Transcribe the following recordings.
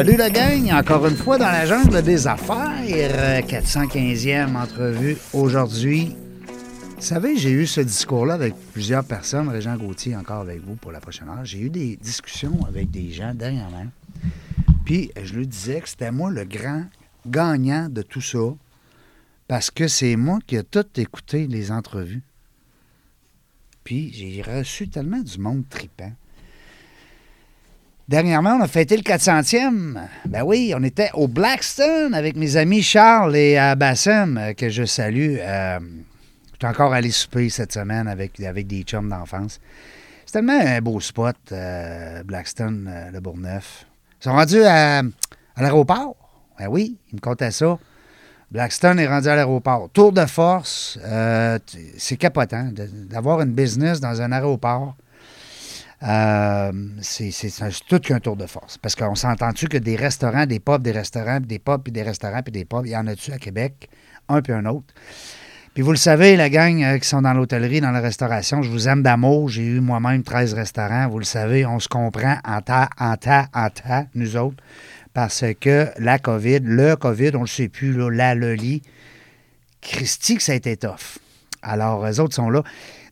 Salut la gang, encore une fois dans la jungle des affaires. Euh, 415e entrevue aujourd'hui. Vous savez, j'ai eu ce discours-là avec plusieurs personnes, Régent Gauthier encore avec vous pour la prochaine heure. J'ai eu des discussions avec des gens dernièrement. Puis je lui disais que c'était moi le grand gagnant de tout ça parce que c'est moi qui ai tout écouté les entrevues. Puis j'ai reçu tellement du monde tripant. Dernièrement, on a fêté le 400e. Ben oui, on était au Blackstone avec mes amis Charles et euh, Bassem, euh, que je salue. Euh, je suis encore allé souper cette semaine avec, des chums d'enfance. C'est tellement un beau spot, Blackstone, le Bourgneuf. Ils sont rendus à, l'aéroport. Ben oui, ils me contaient ça. Blackstone est rendu à l'aéroport. Tour de force, c'est capotant d'avoir une business dans un aéroport. Euh, c'est tout qu'un tour de force. Parce qu'on s'entend-tu que des restaurants, des pubs, des restaurants, des pubs, des restaurants, puis des pubs, il y en a-tu à Québec? Un puis un autre. Puis vous le savez, la gang euh, qui sont dans l'hôtellerie, dans la restauration, je vous aime d'amour. J'ai eu moi-même 13 restaurants. Vous le savez, on se comprend en tas, en tas, en tas, nous autres. Parce que la COVID, le COVID, on ne le sait plus, la, le lit, Christy, que ça a été tough. Alors, eux autres sont là.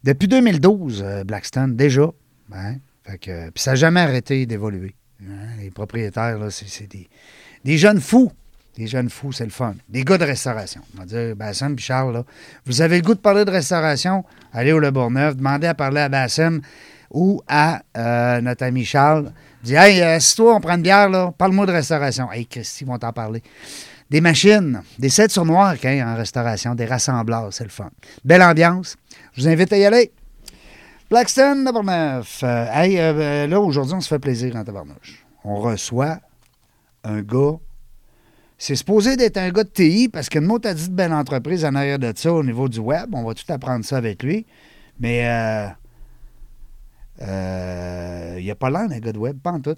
Depuis 2012, euh, Blackstone, déjà. Puis ça n'a jamais arrêté d'évoluer. hein. les propriétaires, là, c'est c'est des, des jeunes fous. Des jeunes fous, c'est le fun. Des gars de restauration. On va dire, Bassem puis Charles, là, vous avez le goût de parler de restauration, allez au Le Bourgneuf, demandez à parler à Bassem ou à euh, notre ami Charles. Dis, hey, euh, si toi, on prend une bière, là, parle-moi de restauration. Hey, Christy, ils vont t'en parler. Des machines, des sets sur noir hein, en restauration, des rassembleurs, c'est le fun. Belle ambiance. Je vous invite à y aller. Blackstone, Tabarneuf. Euh, hey, euh, euh, là, aujourd'hui, on se fait plaisir en tabarnouche. On reçoit un gars. C'est supposé d'être un gars de TI parce que nous, t'as dit de belle entreprise en arrière de ça au niveau du web. On va tout apprendre ça avec lui. Mais euh, euh, il a pas l'air d'un gars de web, pas en tout.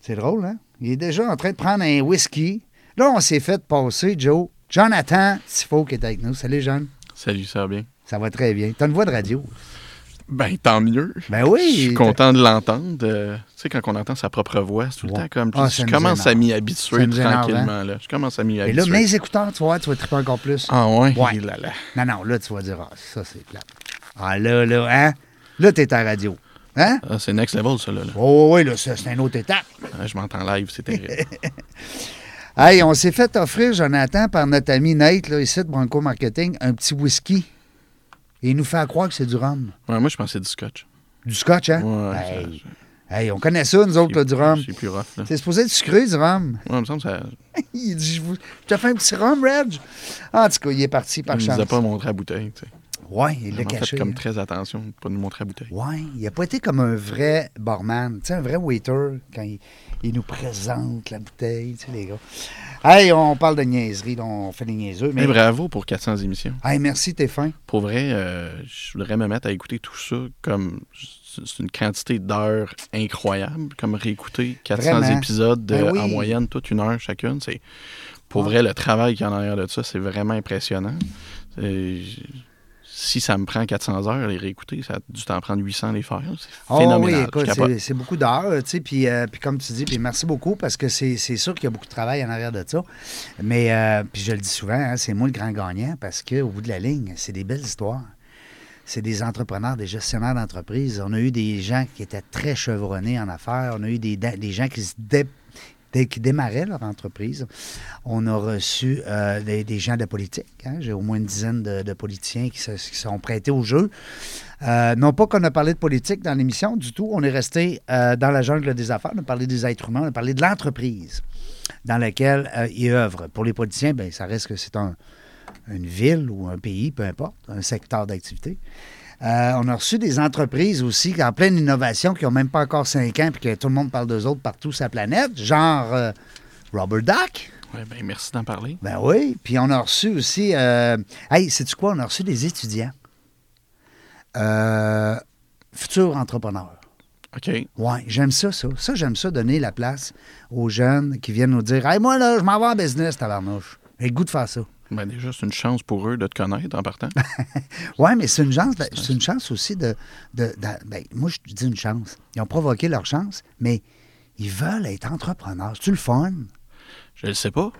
C'est drôle, hein? Il est déjà en train de prendre un whisky. Là, on s'est fait passer, Joe. Jonathan Tifo qui est avec nous. Salut, John. Salut, ça va bien? Ça va très bien. T'as une voix de radio. Ben, tant mieux. Ben oui. Je suis content de l'entendre. Euh, tu sais, quand on entend sa propre voix, c'est tout le temps comme. Ah, je commence à m'y habituer tranquillement. Là. Je commence à m'y Et habituer. là, mes écouteurs, tu vois, tu vas triper encore plus. Ah, ouais? Ouais. Et là, là. Non, non, là, tu vas dire, ah, ça, c'est plat. Ah, là, là, hein? Là, t'es à radio. Hein? Ah, c'est next level, ça. Là, là. Oh, oui, là, c'est une autre étape. Ah, je m'entends live, c'est terrible. Hey, on s'est fait offrir, Jonathan, par notre ami Nate, là, ici, de Bronco Marketing, un petit whisky. Et il nous fait croire que c'est du rhum. Ouais, moi, je pensais du scotch. Du scotch, hein? Ouais, hey. hey, on connaît ça, nous autres, là, du rhum. C'est plus rough. Là. C'est supposé être sucré, du rhum. Ouais, il me semble que ça. Il dit, je vous... te fais un petit rhum, Reg. En tout cas, il est parti par Il ne chance. nous a pas montré à bouteille. tu sais. Ouais, il l'a caché. fait comme très attention de pas nous montrer à bouteille. Ouais, il n'a pas été comme un vrai barman, tu sais, un vrai waiter quand il, il nous présente la bouteille, tu sais, les gars. Hey, on parle de niaiserie, là, on fait des niaiseux. Mais, bravo pour 400 émissions. hey, merci, t'es fin. Pour vrai, euh, je voudrais me mettre à écouter tout ça comme. C'est une quantité d'heures incroyable, comme réécouter 400 Vraiment. épisodes de- Ben oui. en moyenne, toute une heure chacune. C'est pour Ouais. vrai le travail qu'il y a en arrière de ça, c'est vraiment impressionnant. Si ça me prend 400 heures les réécouter, ça a dû t'en prendre 800 les faire. C'est Oh, oui, écoute, c'est- beaucoup d'heures, tu sais, puis, euh, puis comme tu dis, puis merci beaucoup parce que c'est sûr qu'il y a beaucoup de travail en arrière de ça. Mais, euh, puis je le dis souvent, hein, c'est moi le grand gagnant parce qu'au bout de la ligne, c'est des belles histoires. C'est des entrepreneurs, des gestionnaires d'entreprise. On a eu des gens qui étaient très chevronnés en affaires. On a eu des, des gens qui se dé- qui démarraient leur entreprise. On a reçu euh, des, gens de politique. hein. J'ai au moins une dizaine de, politiciens qui se sont prêtés au jeu. Euh, non pas qu'on a parlé de politique dans l'émission, du tout. On est resté euh, dans la jungle des affaires. On a parlé des êtres humains, on a parlé de l'entreprise dans laquelle ils œuvrent. Pour les politiciens, ben, ça reste que c'est un, une ville ou un pays, peu importe, un secteur d'activité. Euh, on a reçu des entreprises aussi en pleine innovation, qui n'ont même pas encore cinq ans, puis que tout le monde parle d'eux autres partout sur la planète, genre euh, Robert Duck. Ouais, ben, merci d'en parler. Ben oui. Puis on a reçu aussi. Euh, hey, sais-tu quoi? On a reçu des étudiants. Futurs entrepreneurs. OK. Oui, j'aime ça, ça. Ça, j'aime ça, donner la place aux jeunes qui viennent nous dire Hey, moi, là, je m'en vais en business, tabarnouche. J'ai le goût de faire ça. Ben, déjà, c'est une chance pour eux de te connaître en partant. Oui, mais c'est une chance, c'est une chance aussi de. de- de- ben, moi, je dis une chance. Ils ont provoqué leur chance, mais ils veulent être entrepreneurs. C'est-tu le fun? Je le sais pas.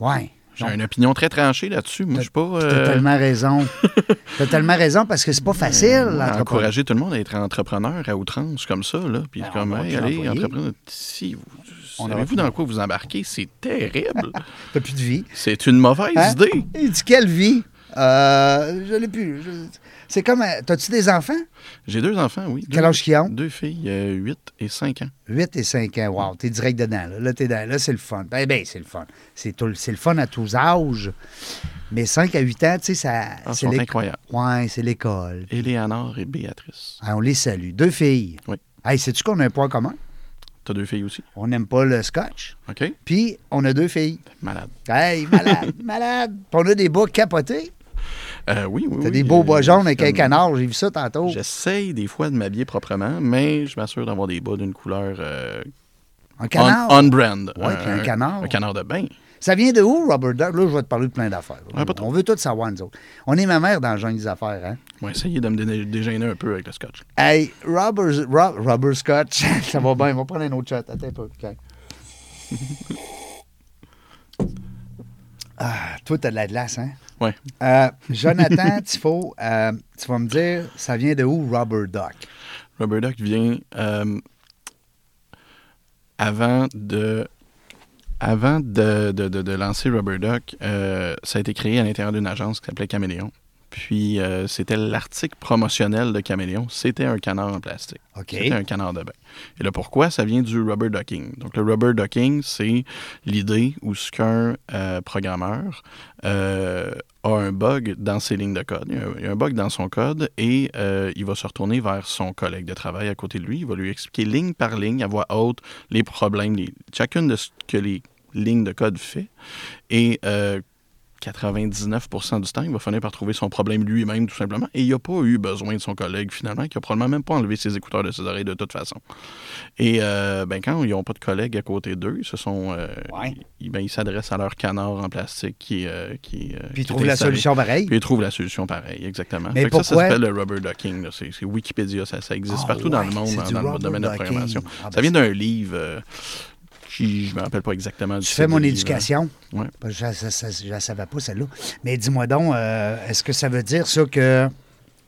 Oui. J'ai une opinion très tranchée là-dessus. Moi, je suis pas. T'as euh, tellement raison. T'as tellement raison parce que c'est pas facile, encourager tout le monde à être entrepreneur à outrance comme ça. Là. Puis Ben, comme, hey, allez, entrepreneur. Si vous, On savez-vous dans quoi vous embarquez? C'est terrible. T'as plus de vie. c'est une mauvaise Hein? idée. Il dit quelle vie? Euh, je l'ai plus. Je- C'est comme. euh, T'as-tu des enfants? J'ai deux enfants, oui. Quel Deux- âge qu'ils ont? Deux filles, euh, 8 et 5 ans. 8 et 5 ans. Wow, t'es direct dedans. Là, là t'es dans- là c'est le fun. Ben, ben, c'est le fun. C'est tout- c'est le fun à tous âges. Mais 5 à 8 ans, tu sais, ça. Ah, c'est incroyables. Ouais, c'est l'école. Éléonore et Béatrice. Ah, on les salue. Deux filles. Oui. Hey, sais-tu qu'on a un point commun? T'as deux filles aussi? On n'aime pas le scotch. OK? Puis, on a deux filles. Malade. Hey, malade, malade. Puis on a des bas capotés. Euh, oui, oui, T'as oui. des beaux bas euh, jaunes avec un canard. J'ai vu ça tantôt. J'essaye des fois de m'habiller proprement, mais je m'assure d'avoir des bas d'une couleur euh, Un canard. on, on brand. Ouais, puis un canard. Un canard de bain. Ça vient de où, Robert Duck? Là, je vais te parler de plein d'affaires. Ouais, on veut tout savoir, nous autres. On est ma mère dans le genre des affaires, hein? On va essayer de me dé- dégêner un peu avec le scotch. Hey, Robert, Ro- Robert Scotch, ça va bien. On va prendre un autre shot. Attends un peu. OK. ah, toi, t'as de la glace, hein? Ouais. Euh, Jonathan Tifo, euh, tu vas me dire, ça vient de où, Robert Duck? Rubber Duck vient euh, avant de avant de, de- de- lancer Rubber Duck, euh, ça a été créé à l'intérieur d'une agence qui s'appelait Caméléon. Puis euh, c'était l'article promotionnel de Caméléon, c'était un canard en plastique. C'était un canard de bain. Et là, pourquoi? Ça vient du rubber ducking. Donc, le rubber ducking, c'est l'idée où ce qu'un euh, programmeur euh, a un bug dans ses lignes de code. Il y a un, bug dans son code et il va se retourner vers son collègue de travail à côté de lui. Il va lui expliquer ligne par ligne, à voix haute, les problèmes, les- chacune de ce que les lignes de code fait. Et 99% du temps, il va finir par trouver son problème lui-même, tout simplement. Et il n'a pas eu besoin de son collègue, finalement, qui a probablement même pas enlevé ses écouteurs de ses oreilles de toute façon. Et euh, ben, quand ils n'ont pas de collègue à côté d'eux, ils se sont. euh, Ouais. ils, ben, ils s'adressent à leur canard en plastique qui, euh, qui, Puis ils trouvent la solution pareille. Puis ils trouvent la solution pareil, exactement. Mais Fait que ça, s'appelle le rubber ducking. C'est Wikipédia, ça, ça existe Ah partout dans le monde, dans, le domaine de la programmation. Ah, ben ça vient d'un livre qui, je me rappelle pas exactement du Tu fais mon éducation? Parce que Je ne la savais pas, celle-là. Mais dis-moi donc, euh, est-ce que ça veut dire ça que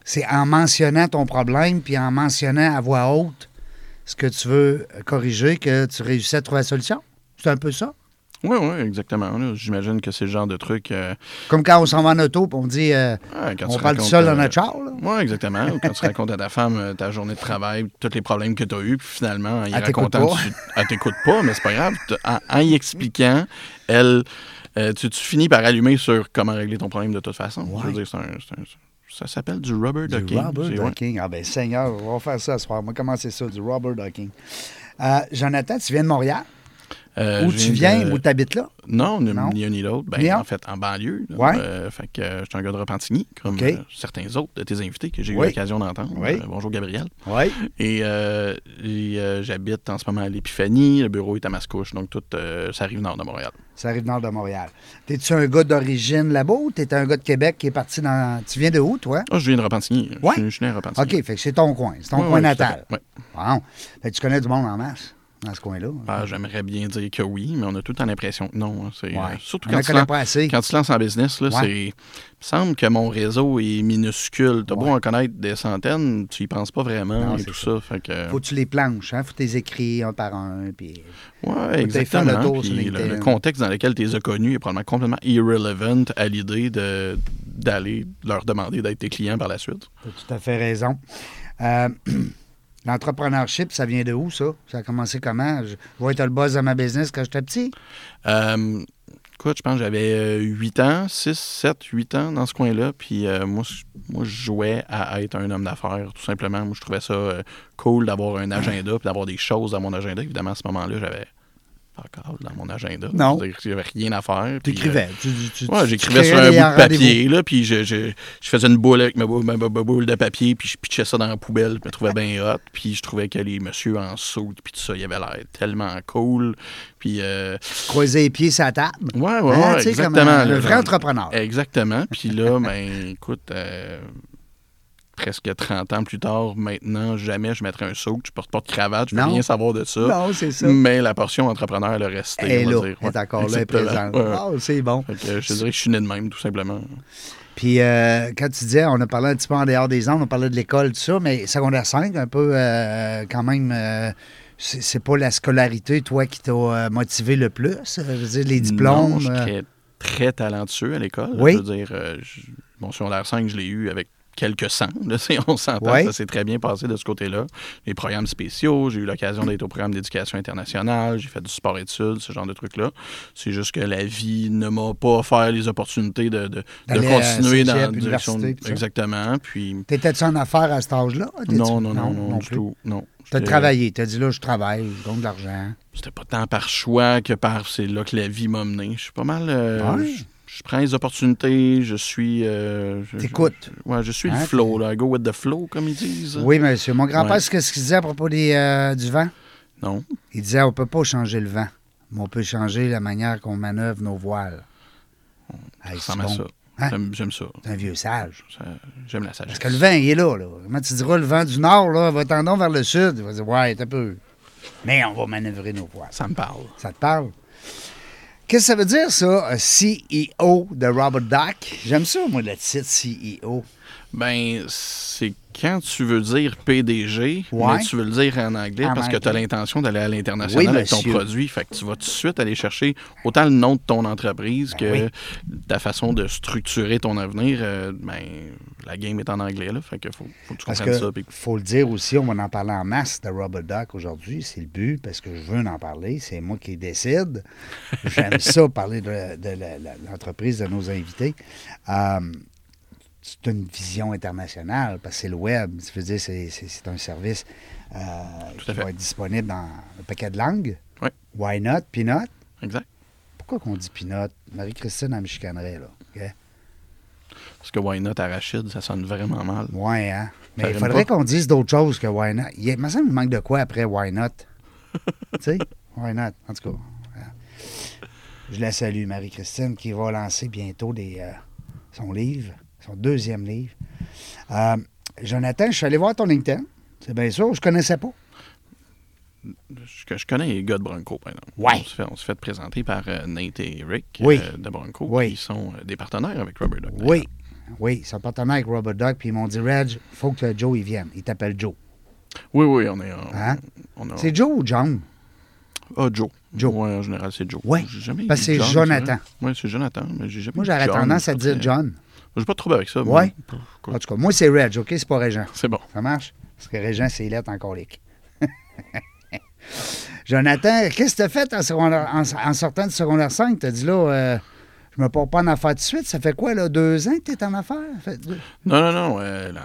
c'est en mentionnant ton problème puis en mentionnant à voix haute ce que tu veux corriger que tu réussis à trouver la solution? C'est un peu ça? Oui, oui, exactement. J'imagine que c'est le genre de truc. euh, Comme quand on s'en va en auto et on dit euh, ouais, quand on parle tout seul dans euh, notre char. Là. Oui, exactement. Ou quand tu racontes à ta femme euh, ta journée de travail, tous les problèmes que tu as eus, puis finalement, en y Elle racontant, pas. tu- elle t'écoute pas, mais c'est pas grave. En, en y expliquant, elle, euh, tu, tu finis par allumer sur comment régler ton problème de toute façon. Je veux dire, c'est un- ça s'appelle du rubber Du ducking. rubber ouais. ducking. Ah ben Seigneur, on va faire ça ce soir. On va commencer ça, du rubber ducking. Euh, Jonathan, tu viens de Montréal? Euh, Où tu viens de- Où tu habites là? Non, ni, Non? ni un ni l'autre. Ben, en fait, en banlieue. là. Ouais. Euh, fait que euh, je suis un gars de Repentigny, comme certains autres de tes invités que j'ai Oui. eu l'occasion d'entendre. Oui. Bonjour, Gabriel. Oui. Et et, j'habite en ce moment à l'Épiphanie. Le bureau est à Mascouche, donc tout, ça arrive nord de Montréal. Ça arrive nord de Montréal. T'es-tu un gars d'origine là-bas ou t'es un gars de Québec qui est parti dans. Tu viens de où, toi? Ah, je viens de Repentigny. Ouais? Je, suis- né à Repentigny. OK, fait que c'est ton coin. C'est ton Ouais, coin natal. Bon. Fait que tu connais du monde en masse dans ce coin-là. Ah, J'aimerais bien dire que oui, mais on a tout le temps l'impression que non. hein. C'est, Ouais. euh, surtout quand en tu, connaît lan- pas assez. quand tu te lances en business, là, Ouais. c'est. Il me semble que mon réseau est minuscule. T'as beau Ouais. en connaître des centaines, tu y penses pas vraiment Non, et tout ça. ça. Fait que, Faut que tu les planches, hein? Faut que tu les écécris un par un. Puis... Ouais, exactement. le tour sur Puis le, LinkedIn. le contexte dans lequel tu les as connus est probablement complètement irrelevant à l'idée de, d'aller leur demander d'être tes clients par la suite. T'as tout à fait raison. Euh, L'entrepreneurship, ça vient de où, ça? Ça a commencé comment? Je je vois être le buzz de ma business quand j'étais petit? Euh, Écoute, je pense que j'avais 8 ans, 6, 7, 8 ans dans ce coin-là. Puis euh, moi, je- moi, je jouais à être un homme d'affaires, tout simplement. Moi, je trouvais ça euh, cool d'avoir un agenda puis d'avoir des choses dans mon agenda. Évidemment, à ce moment-là, j'avais dans mon agenda. Non. J'avais rien à faire. T'écrivais. Tu, tu, euh, ouais, j'écrivais sur un bout de papier, là, puis je, je, je faisais une boule avec ma, boule- ma- de papier, puis je pitchais ça dans la poubelle, je me trouvais bien hot, puis je trouvais que les messieurs en saut, puis tout ça, il avait l'air tellement cool, puis... euh, Croiser les pieds la table. Ouais, ouais, Hein, ouais, exactement. comme un, là, un vrai entrepreneur. Exactement. Puis là, ben, écoute, euh, presque 30 ans plus tard, maintenant, jamais je mettrais un saut, je porte pas de cravate, je veux rien savoir de ça. Non, c'est ça. Mais la portion entrepreneur, elle a resté. Elle est là, dire. elle est encore là, est présente. Ouais. Ah, c'est bon. Que je dirais que je suis né de même, tout simplement. Puis euh, quand tu disais, on a parlé un petit peu en dehors des ondes, on parlait de l'école, tout ça, mais secondaire 5, un peu euh, quand même, euh, c'est pas la scolarité, toi, qui t'a euh, motivé le plus? Je veux dire, les diplômes. Non, je suis très, très talentueux à l'école. Oui. Je veux dire, je- mon secondaire 5, je l'ai eu avec quelques cents. On s'entend, ça s'est très bien passé de ce côté-là. Les programmes spéciaux, j'ai eu l'occasion d'être au programme d'éducation internationale, j'ai fait du sport-études, ce genre de trucs-là. C'est juste que la vie ne m'a pas offert les opportunités de, de, continuer dans la direction. Exactement. Puis, T'étais-tu en affaires à cet âge-là? T'étais-tu- non, non, non, non, du tout. Non. T'as travaillé, t'as dit là, je travaille, je gagne de l'argent. C'était pas tant par choix que par c'est là que la vie m'a mené. Je suis pas mal. euh, Ouais. Je, prends les opportunités, je suis. euh, je- T'écoutes. je- Ouais, je suis Hein, le flow, là. Go with the flow, comme ils disent. Oui, monsieur. Mon grand-père, Ouais. c'est qu'est-ce qu'il disait à propos des, euh, du vent? Non. Il disait on peut pas changer le vent, mais on peut changer la manière qu'on manœuvre nos voiles. Ça c'est ressemble à bon. ça. Hein? J'aime- ça. C'est un vieux sage. J'aime la sagesse. Parce que le vent, il est là, là. Comment tu diras le vent du nord, là, va tendons vers le sud. Il va dire, ouais, t'as peu. Mais on va manœuvrer nos voiles. Ça me parle. Ça te parle? Qu'est-ce que ça veut dire, ça, un CEO de Robert Duck? J'aime ça, moi, le titre CEO. Ben, c'est quand tu veux dire PDG, Ouais. mais tu veux le dire en anglais En parce que tu as l'intention d'aller à l'international Oui, avec ton produit. Fait que tu vas tout de suite aller chercher autant le nom de ton entreprise Ben que oui. ta façon de structurer ton avenir. euh, ben, la game est en anglais, là. Fait que faut, faut que tu Parce comprennes que, ça. faut le dire aussi, on va en parler en masse de Robert Duck aujourd'hui. C'est le but, parce que je veux en parler. C'est moi qui décide. J'aime ça, parler de, l'entreprise de nos invités. Euh, c'est une vision internationale, parce que c'est le web. Ça veut dire c'est, un service euh, qui va être disponible dans un paquet de langues. Ouais. Why not? Peanut? Exact. Pourquoi qu'on dit peanut? Marie-Christine, elle me chicanerait, là. Parce que Why Not Arachide, ça sonne vraiment mal. Ouais, hein? Mais Ça il faudrait qu'on dise d'autres choses que why not. Il, me semble qu'il manque de quoi après why not. tu sais? Why not? En tout cas. Je la salue, Marie-Christine, qui va lancer bientôt des, euh, son livre, son deuxième livre. Euh, Jonathan, je suis allé voir ton LinkedIn. C'est bien sûr, je connaissais pas. Je, je connais les gars de Bronco, par exemple. Ouais. On se fait, on se fait présenter par euh, Nate et Rick Oui. euh, de Bronco, Oui. qui sont des partenaires avec Robert Duck. Oui. Oui, son partenaire avec Robert Duck, puis ils m'ont dit, Reg, faut que Joe il vienne. Il t'appelle Joe. Oui, oui, on est. en- Hein? on a- C'est Joe ou John? Ah, Joe. Joe. Ouais, en général, c'est Joe. Jamais parce que c'est Jonathan. Oui, c'est Jonathan, mais j'ai jamais Moi, j'aurais tendance à dire John. J'ai pas de trouble avec ça. mais-. Écoute, En tout cas, moi, c'est Reg, OK? C'est pas Régent. C'est bon. Ça marche? Parce que Régent, c'est lettre en colique. Jonathan, qu'est-ce que tu as fait en, secondaire- en- en sortant du secondaire 5? Tu as dit là, euh, je me porte pas en affaires tout de suite. Ça fait quoi, là, deux ans que tu es en affaires? Deux- Non, non, non. euh, là,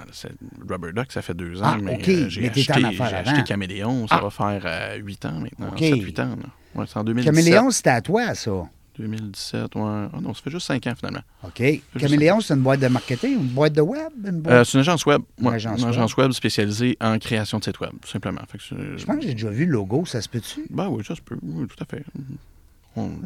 Rubber Duck, ça fait deux ans. Ah, mais OK, euh, j'ai acheté, Caméléon. Ça Ah. va faire euh, huit ans maintenant. OK. 7-8 ans. Ouais, c'est en 2017. Caméléon, c'était à toi, ça. 2017, ouais. Ah non, ça fait juste cinq ans finalement. OK. Caméléon, c'est une boîte de marketing, une boîte de web? Une boîte... Euh, c'est une agence web. Une agence une web. agence web spécialisée en création de sites web, tout simplement. Fait que c'est- je pense que j'ai déjà vu le logo, ça se peut-tu? Ben oui, ça se peut. Oui, tout à fait.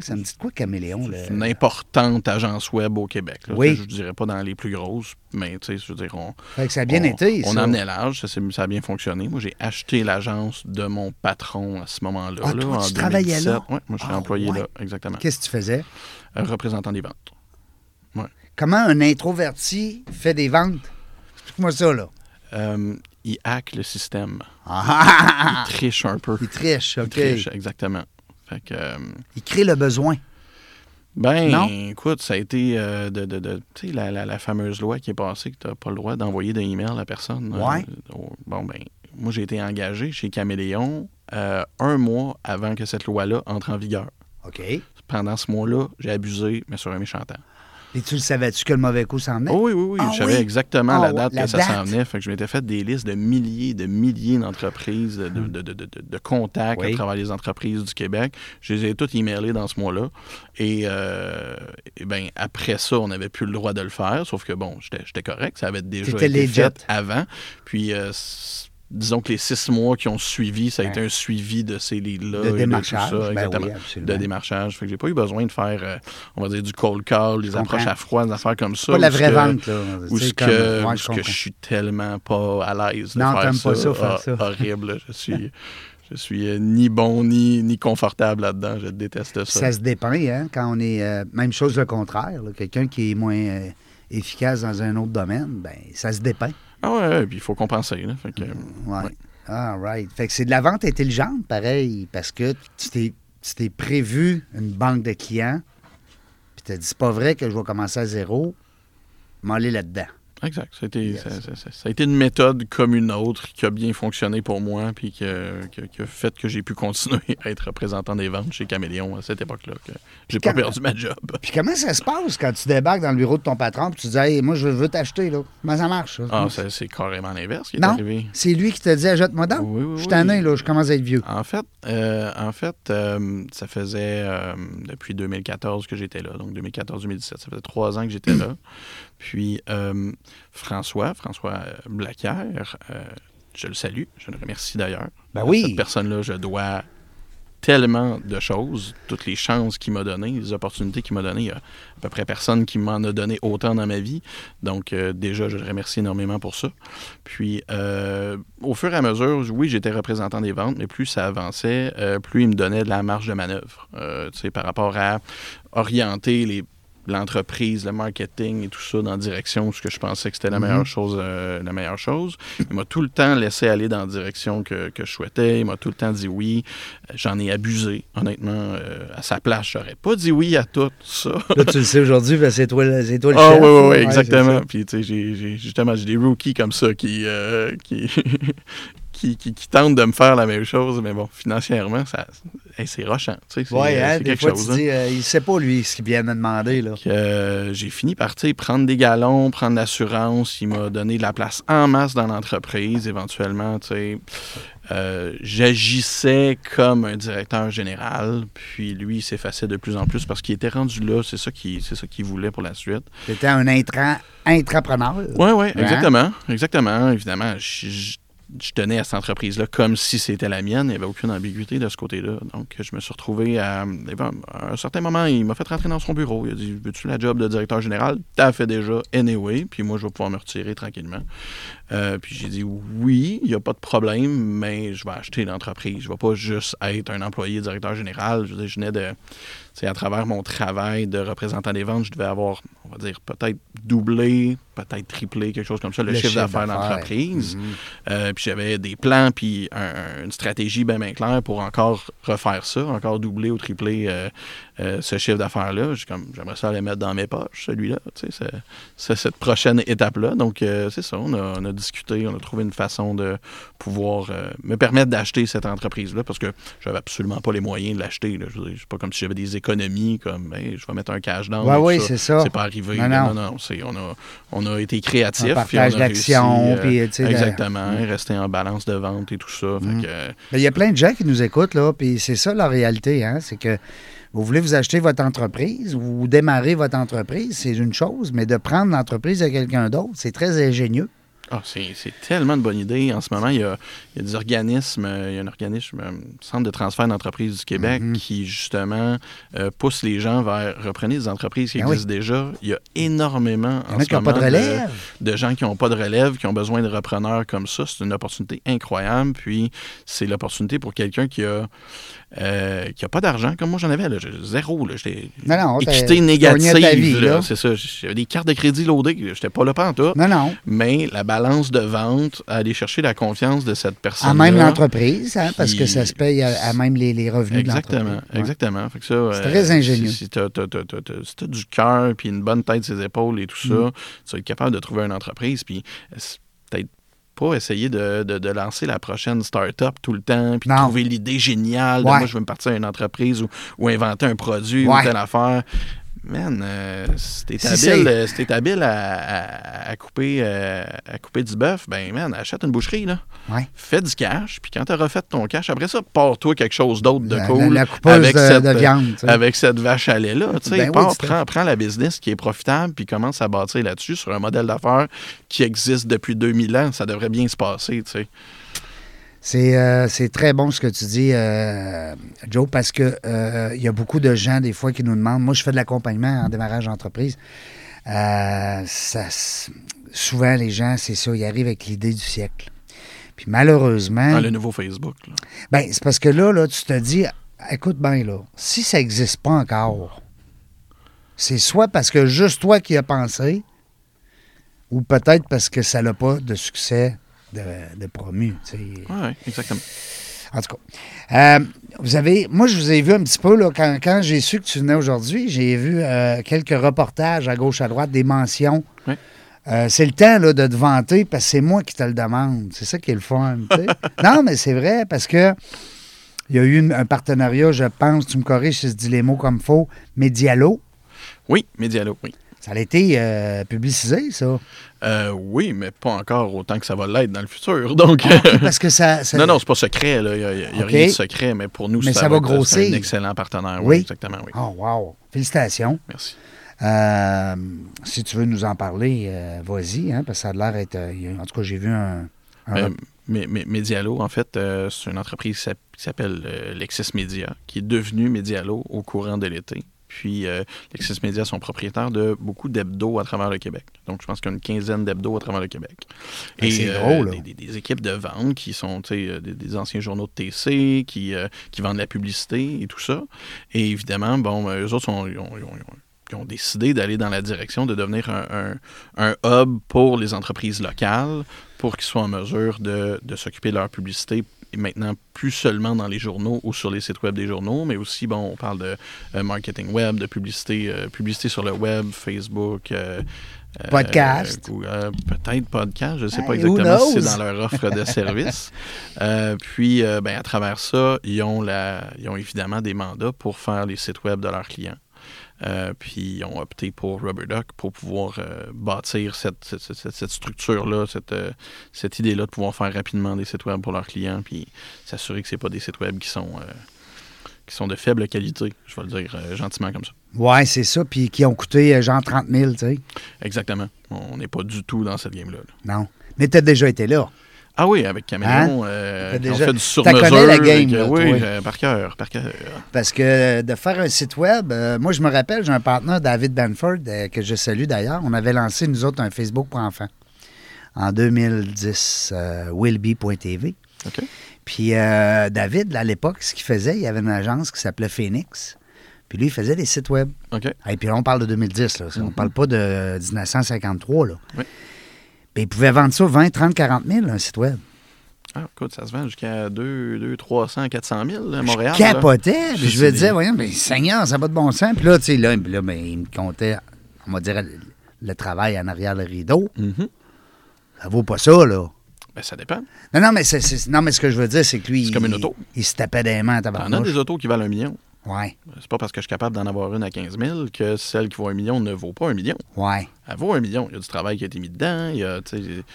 Ça me dit quoi, Caméléon? C'est une importante agence web au Québec. là. Oui. Je dirais pas dans les plus grosses, mais tu sais, je veux dire, on, Fait que ça a bien on, été, on ça. a amené l'âge, ça, ça a bien fonctionné. Moi, j'ai acheté l'agence de mon patron à ce moment-là. Ah, là, toi, en tu travaillais là? 2017. Ouais, moi, je suis Ah, employé ouais. là, exactement. Qu'est-ce que tu faisais? Euh, représentant des ventes. Comment un introverti fait des ventes? Explique-moi ça, là. Euh, il hack le système. Ah! Il triche un peu. Il triche, Il OK. triche, exactement. Fait que, euh, Il crée le besoin. Ben, Non? écoute, ça a été euh, de, de, de- tu sais, la, la- la fameuse loi qui est passée que tu n'as pas le droit d'envoyer des emails à la personne. euh, Ouais. bon, ben, moi, j'ai été engagé chez Caméléon un mois avant que cette loi-là entre en vigueur. OK. Pendant ce mois-là, j'ai abusé, mais sur un méchant temps. Et tu le savais-tu que le mauvais coup s'en venait? Oh oui, oui, oui. Ah je savais oui? exactement Ah la date la que ça s'en venait. Fait que je m'étais fait des listes de milliers, de milliers d'entreprises, de, de, de, de, de- contacts Oui. à travers les entreprises du Québec. Je les ai toutes emailées dans ce mois-là. Et, euh, et ben, après ça, on n'avait plus le droit de le faire. Sauf que bon, j'étais j'étais correct. Ça avait déjà été legit. fait avant. Puis, euh, disons que les six mois qui ont suivi, ça a été un suivi de ces leads-là. De démarchage. ça, Ben oui, de démarchage. Fait que j'ai pas eu besoin de faire, euh, on va dire, du cold call, des approches à froid, des affaires comme ça. Pas la vraie que- vente, là. Ou ce que, je que suis tellement pas à l'aise de Non, faire ça. pas ça, faire Ah, ça. Horrible. Je suis, je suis euh, ni bon ni, ni confortable là-dedans. Je déteste ça. Ça se dépeint, hein, quand on est. euh, même chose le contraire. Quelqu'un qui est moins efficace dans un autre domaine, ben ça se dépeint. Ah ouais, puis il faut compenser. Là. Fait que, Ouais. Ouais. All right. Fait que c'est de la vente intelligente, pareil, parce que tu t'es, tu t'es prévu une banque de clients, puis tu dit, c'est pas vrai que je vais commencer à zéro, m'aller là-dedans. Exact. Ça a, été, Yes. ça, ça- ça- ça a été une méthode comme une autre qui a bien fonctionné pour moi, puis qui a, qui a- qui a fait que j'ai pu continuer à être représentant des ventes chez Caméléon à cette époque-là. que J'ai pas perdu ma job. Puis comment ça se passe quand tu débarques dans le bureau de ton patron, puis tu dis, hey, moi, je veux t'acheter, là? Comment ça marche, ça? Ah, ça, c'est carrément l'inverse qui est non, arrivé. c'est lui qui te dit, ajoute-moi donc. Oui, oui, je suis oui. là, je commence à être vieux. En fait, euh, en fait euh, ça faisait euh, depuis 2014 que j'étais là, donc 2014-2017. Ça faisait trois ans que j'étais là. Puis euh, François, François euh, Blaquière, euh, je le salue, je le remercie d'ailleurs. Ben oui. Cette personne-là, je dois tellement de choses, toutes les chances qu'il m'a données, les opportunités qu'il m'a données. Il y a à peu près personne qui m'en a donné autant dans ma vie. Donc, euh, déjà, je le remercie énormément pour ça. Puis, euh, au fur et à mesure, oui, j'étais représentant des ventes, mais plus ça avançait, euh, plus il me donnait de la marge de manœuvre. Tu sais, par rapport à orienter les l'entreprise, le marketing et tout ça dans la direction où ce que je pensais que c'était la Mhm. meilleure chose. euh, la meilleure chose. Il m'a tout le temps laissé aller dans la direction que, que je souhaitais. Il m'a tout le temps dit oui. Euh, J'en ai abusé, honnêtement. euh, à sa place, j'aurais pas dit oui à tout ça. Là, tu le sais aujourd'hui, c'est toi, toi le Ah chef. oui, oui, exactement. Puis, tu sais, j'ai- j'ai- justement, j'ai des rookies comme ça qui, euh, qui, qui, qui, qui tentent de me faire la même chose, mais bon, financièrement, ça, hey, c'est rochant. tu sais, C'est Ouais, hein, quelque fois, chose. tu hein. dis, euh, il sait pas, lui, ce qu'il vient de demander, là. que, euh, j'ai fini par prendre des galons, prendre l'assurance. Il m'a donné de la place en masse dans l'entreprise. Éventuellement, tu sais, euh, j'agissais comme un directeur général. Puis lui, il s'effaçait de plus en plus parce qu'il était rendu là. C'est ça qu'il c'est ça qu'il voulait pour la suite. C'était un intrapreneur. Oui, oui, Hein? exactement. Exactement. Évidemment, je tenais à cette entreprise-là comme si c'était la mienne. Il n'y avait aucune ambiguïté de ce côté-là. Donc, je me suis retrouvé à, à un certain moment, il m'a fait rentrer dans son bureau. Il a dit Veux-tu la job de directeur général? T'as fait déjà, anyway. Puis moi, je vais pouvoir me retirer tranquillement. Euh, puis j'ai dit Oui, il n'y a pas de problème, mais je vais acheter l'entreprise. Je ne vais pas juste être un employé directeur général. Je dire, je venais de. Sais, à travers mon travail de représentant des ventes, je devais avoir, on va dire, peut-être doublé, peut-être triplé, quelque chose comme ça, le, chiffre d'affaires de l'entreprise. Mhm. Euh, puis j'avais des plans, puis un- une stratégie bien, bien claire pour encore refaire ça, encore doubler ou tripler euh, euh, ce chiffre d'affaires-là. J'ai comme, J'aimerais ça le mettre dans mes poches, celui-là, tu sais, c'est- c'est cette prochaine étape-là. Donc, c'est ça, on a, on a discuté, on a trouvé une façon de pouvoir me permettre d'acheter cette entreprise-là parce que j'avais absolument pas les moyens de l'acheter. C'est pas comme si j'avais des comme, Hey, je vais mettre un cash down. Ouais, oui, c'est ça. C'est pas arrivé. Non, non. non, non, c'est- on, a, on a été puis partage on a réussi, d'actions, euh, puis, tu sais, de- Exactement, rester en balance de vente et tout ça. Fait Mm. que, Ben, Il y a plein de gens qui nous écoutent, là, puis c'est ça la réalité, hein, c'est que vous voulez vous acheter votre entreprise, vous démarrez votre entreprise, c'est une chose, mais de prendre l'entreprise de quelqu'un d'autre, c'est très ingénieux. Ah, c'est tellement de bonne idée. En ce moment, il y a, il y a des organismes, euh, il y a un organisme, euh, Centre de transfert d'entreprises du Québec, Mhm. qui justement euh, pousse les gens vers reprenez des entreprises qui Ben oui. existent déjà. Il y a énormément Il y en ce pas de moment de gens qui n'ont pas de relève, qui ont besoin de repreneurs comme ça. C'est une opportunité incroyable. Puis c'est l'opportunité pour quelqu'un qui a euh, qui a pas d'argent, comme moi j'en avais. Là. Zéro. là. J'étais équité négative. C'est ça. J'avais des cartes de crédit loadées. J'étais pas là pas en tout. Non, non. Mais la balance de vente, aller chercher la confiance de cette personne. À même l'entreprise, hein, parce que ça se paye à, à même les, les revenus Exactement, de l'entreprise. Ouais. exactement. Fait que ça, euh, C'est très ingénieux. Si, si tu as, du cœur, puis une bonne tête ses épaules et tout ça, Mm. tu vas être capable de trouver une entreprise, puis c'est peut-être pas essayer de, de- de lancer la prochaine start-up tout le temps, puis Non. trouver l'idée géniale de Ouais. moi, je veux me partir à une entreprise ou, ou inventer un produit Ouais. ou telle affaire. Man, euh, si t'es Si habile, euh, si t'es habile à, à- à couper, euh, à couper du bœuf, ben man, achète une boucherie, là. Ouais. Fais du cash, puis quand t'as refait ton cash, après ça, pars-toi quelque chose d'autre de La- cool. la, la coupeuse avec de, cette, de euh, viande. tu sais. avec cette vache à lait-là. Tu sais, Ben oui, prends, prends la business qui est profitable, puis commence à bâtir là-dessus sur un modèle d'affaires qui existe depuis 2000 ans. Ça devrait bien se passer, tu sais. C'est euh, c'est très bon ce que tu dis, euh, Joe, parce que euh, il y a beaucoup de gens, des fois, qui nous demandent. Moi, je fais de l'accompagnement en démarrage d'entreprise. Souvent, les gens, c'est ça, ils arrivent avec l'idée du siècle. Puis malheureusement, Ah, le nouveau Facebook. là. ben, c'est parce que là, là, tu te dis, écoute bien, là, si ça n'existe pas encore, c'est soit parce que juste toi qui as pensé, ou peut-être parce que ça n'a pas de succès de, de promu. Ouais, exactement. En tout cas, euh, vous avez, moi, je vous ai vu un petit peu, là, quand, quand j'ai su que tu venais aujourd'hui, j'ai vu euh, quelques reportages à gauche, à droite, des mentions. Oui. Euh, c'est le temps là, de te vanter parce que c'est moi qui te le demande. C'est ça qui est le fun. non, mais c'est vrai parce que il y a eu une- un partenariat, je pense, tu me corriges si je dis les mots comme faux, Medialo. Oui, Medialo, oui. Ça a été euh, publicisé, ça. Euh, oui, mais pas encore autant que ça va l'être dans le futur. Donc, Parce que ça. ça- non, non, c'est pas secret. là. Il n'y a, y a rien de secret, mais pour nous, Mais ça va va être- c'est un excellent partenaire. Oui. Oui, exactement, oui. Oh, wow. Félicitations. Merci. Euh, si tu veux nous en parler, vas-y, hein, parce que ça a l'air a- en tout cas, j'ai vu un. mais, mais Medialo, en fait, c'est une entreprise qui s'app- qui s'appelle Lexis Media, qui est devenue Medialo au courant de l'été. Puis euh, Lexis Media sont propriétaires de beaucoup d'hebdos à travers le Québec. Donc, je pense qu'il y a une quinzaine d'hebdos à travers le Québec. Ben, c'est euh, là. Des, des- des équipes de vente qui sont euh, des, des anciens journaux de TC, qui, euh, qui vendent de la publicité et tout ça. Et évidemment, bon, ben, eux autres, sont- ils, ont, ils ont- ils ont- ils ont décidé d'aller dans la direction de devenir un, un- un hub pour les entreprises locales pour qu'ils soient en mesure de, de s'occuper de leur publicité et maintenant plus seulement dans les journaux ou sur les sites web des journaux, mais aussi, bon, on parle de euh, marketing web, de publicité, euh, publicité sur le web, Facebook, euh, Podcast. Euh, peut-être podcast, je ne sais pas Hey, who exactement si c'est dans leur offre de service. Euh, puis, euh, ben, à travers ça, ils ont, la, ils ont évidemment des mandats pour faire les sites web de leurs clients. Euh, puis ils ont opté pour Rubberduck pour pouvoir euh, bâtir cette, cette, cette- structure-là, cette, euh, cette idée-là de pouvoir faire rapidement des sites web pour leurs clients, puis s'assurer que ce pas des sites web qui sont, qui sont de faible qualité, je vais le dire gentiment comme ça. Ouais, c'est ça. Puis qui ont coûté genre 30 000, tu sais. Exactement. On n'est pas du tout dans cette game-là. là. Non. Mais tu as déjà été là. Ah oui, avec Caméléon, euh, qui ont déjà- fait du sur-mesure. connais la game, là, oui, euh, par cœur, par cœur. Parce que euh, de faire un site web, euh, moi, je me rappelle, j'ai un partenaire, David Benford, euh, que je salue d'ailleurs. On avait lancé, nous autres, un Facebook pour enfants en 2010, euh, willbe.tv. OK. Puis euh, David, à l'époque, ce qu'il faisait, il y avait une agence qui s'appelait Phoenix. Puis lui, il faisait des sites web. OK. Et puis là, on parle de 2010, là. On Mhm. parle pas de 1953, là. Oui. Puis il pouvait vendre ça 20, 30, 40 000, un site web. Ah, écoute, ça se vend jusqu'à 2, 2 300, 400 000 à Montréal. Je capotais. Puis je me des- disais, voyons, mais Seigneur, ça n'a pas de bon sens. Puis là, tu sais, là, là, ben, il me comptait, on va dire, le, travail en arrière le rideau. Mhm. Ça vaut pas ça, là. Ben, ça dépend. Non, non, mais, non, ce que je veux dire, c'est que lui. C'est comme une auto. Il, se tapait des mains à T'en as tabarnouche. des autos qui valent un million. Ouais, C'est pas parce que je suis capable d'en avoir une à 15 000 que celle qui vaut un million ne vaut pas un million. ouais. Elle vaut un million. Il y a du travail qui a été mis dedans. Il y a,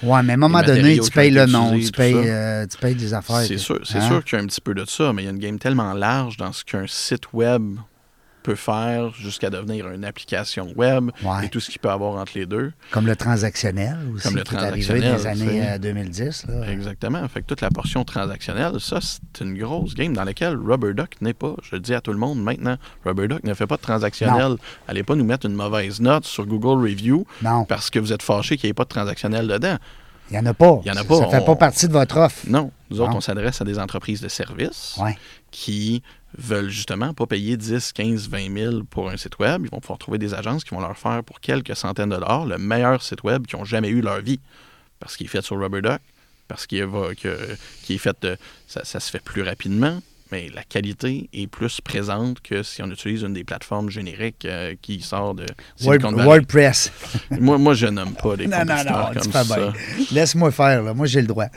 Ouais, mais à un moment donné, tu payes le nom, tu payes, euh, tu payes des affaires. c'est que- sûr, hein? sûr qu'il y a un petit peu de ça, mais il y a une game tellement large dans ce qu'un site web peut faire jusqu'à devenir une application web Ouais. et tout ce qu'il peut avoir entre les deux. Comme le transactionnel aussi, Comme le qui est arrivé dans les années tu sais. euh, 2010. Là. Exactement. Fait que toute la portion transactionnelle, ça, c'est une grosse game dans laquelle Rubberduck n'est pas. Je le dis à tout le monde maintenant, Rubberduck ne fait pas de transactionnel. Allez pas nous mettre une mauvaise note sur Google Review Non, parce que vous êtes fâché qu'il n'y ait pas de transactionnel dedans. Il n'y en a pas. Il y en a Ça- pas, Ça ne fait pas partie de votre offre. Non. Nous autres, Non. on s'adresse à des entreprises de services Ouais. qui veulent justement pas payer 10, 15, 20 000 pour un site web. Ils vont pouvoir trouver des agences qui vont leur faire pour quelques centaines de dollars le meilleur site web qu'ils ont jamais eu leur vie. Parce qu'il est fait sur Rubberduck, parce qu'il est fait, de- ça, ça se fait plus rapidement, mais la qualité est plus présente que si on utilise une des plateformes génériques euh, qui sort de Word-. WordPress. Moi, moi, je nomme pas les Non, non, non, comme fais ça. Laisse-moi faire, là. Moi, j'ai le droit.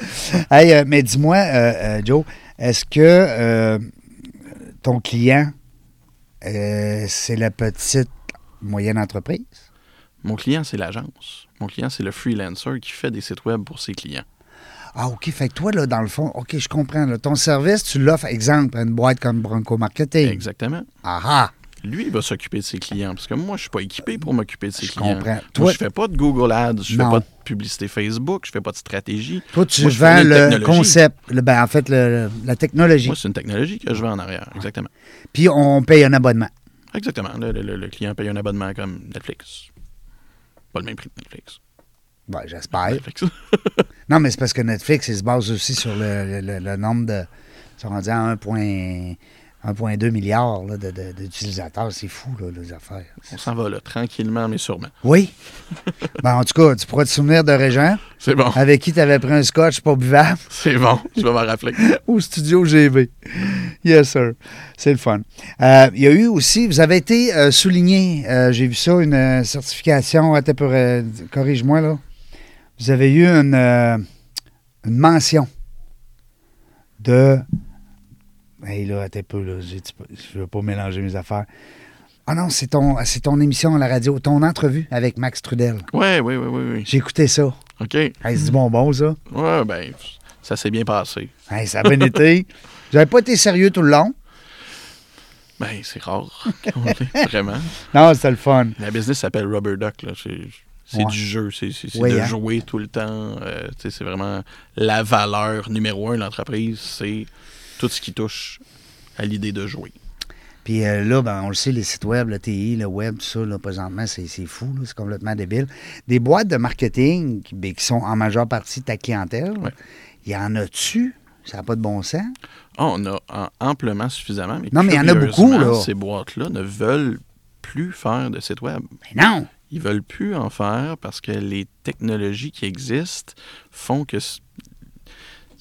Hey, euh, mais dis-moi, euh, Joe, est-ce que ton client, c'est la petite, moyenne entreprise? Mon client, c'est l'agence. Mon client, c'est le freelancer qui fait des sites web pour ses clients. Ah, OK. Fait que toi, là, dans le fond, OK, je comprends. là. ton service, tu l'offres, exemple, à une boîte comme Bronco Marketing. Exactement. Ah ah! Lui, il va s'occuper de ses clients. Parce que moi, je suis pas équipé pour m'occuper de ses Je clients. comprends. Moi, Toi- je fais pas de Google Ads, je Non. fais pas de publicité Facebook, je fais pas de stratégie. Toi, tu Moi, je vends le concept, le, ben, en fait, le- la technologie. Moi, c'est une technologie que je vends en arrière. Exactement. Puis on paye un abonnement. Exactement. Le client paye un abonnement comme Netflix. Pas le même prix que Netflix. Ben, j'espère. Non, mais c'est parce que Netflix, il se base aussi sur le, le- le nombre de. Ils sont rendus à 1,2 1,2 milliard d'utilisateurs. C'est fou, là, les affaires. On s'en va là, tranquillement, mais sûrement. Oui. ben, en tout cas, tu pourras te souvenir de Régent, C'est bon. avec qui tu avais pris un scotch pas buvable C'est bon. Je vais m'en rappeler. au studio GB. Yes, sir. C'est le fun. Euh, il y a eu aussi, vous avez été euh, souligné, euh, j'ai vu ça, une certification, corrige-moi là. Vous avez eu une, euh, une mention de. Hey là, attends un peu, là, je ne veux pas mélanger mes affaires. Ah non, c'est ton, c'est ton émission à la radio, ton entrevue avec Max Trudel. Ouais, oui, oui, oui, oui. J'ai écouté ça. OK. Hey, c'est du bonbon, ça. Ouais, ben, ça s'est bien passé. Hey, ça a bien été. J'avais pas été sérieux tout le long. Ben, c'est rare. Vraiment. Non, c'était le fun. La business s'appelle Rubber Duck. Là. C'est, Ouais. du jeu. C'est, de hein. jouer tout le temps. Euh, c'est vraiment la valeur numéro un de l'entreprise. C'est tout ce qui touche à l'idée de jouer. Puis euh, là, ben, on le sait, les sites web, le TI, le web, tout ça, là, présentement, c'est, fou, c'est complètement débile. Des boîtes de marketing qui, ben, qui sont en majeure partie ta clientèle, Ouais. il y en a-tu? Ça n'a pas de bon sens? Ah, on a en- amplement suffisamment. Mais Non, mais il y en a beaucoup, là. Ces boîtes-là ne veulent plus faire de site web. Mais non! Ils veulent plus en faire parce que les technologies qui existent font que c'est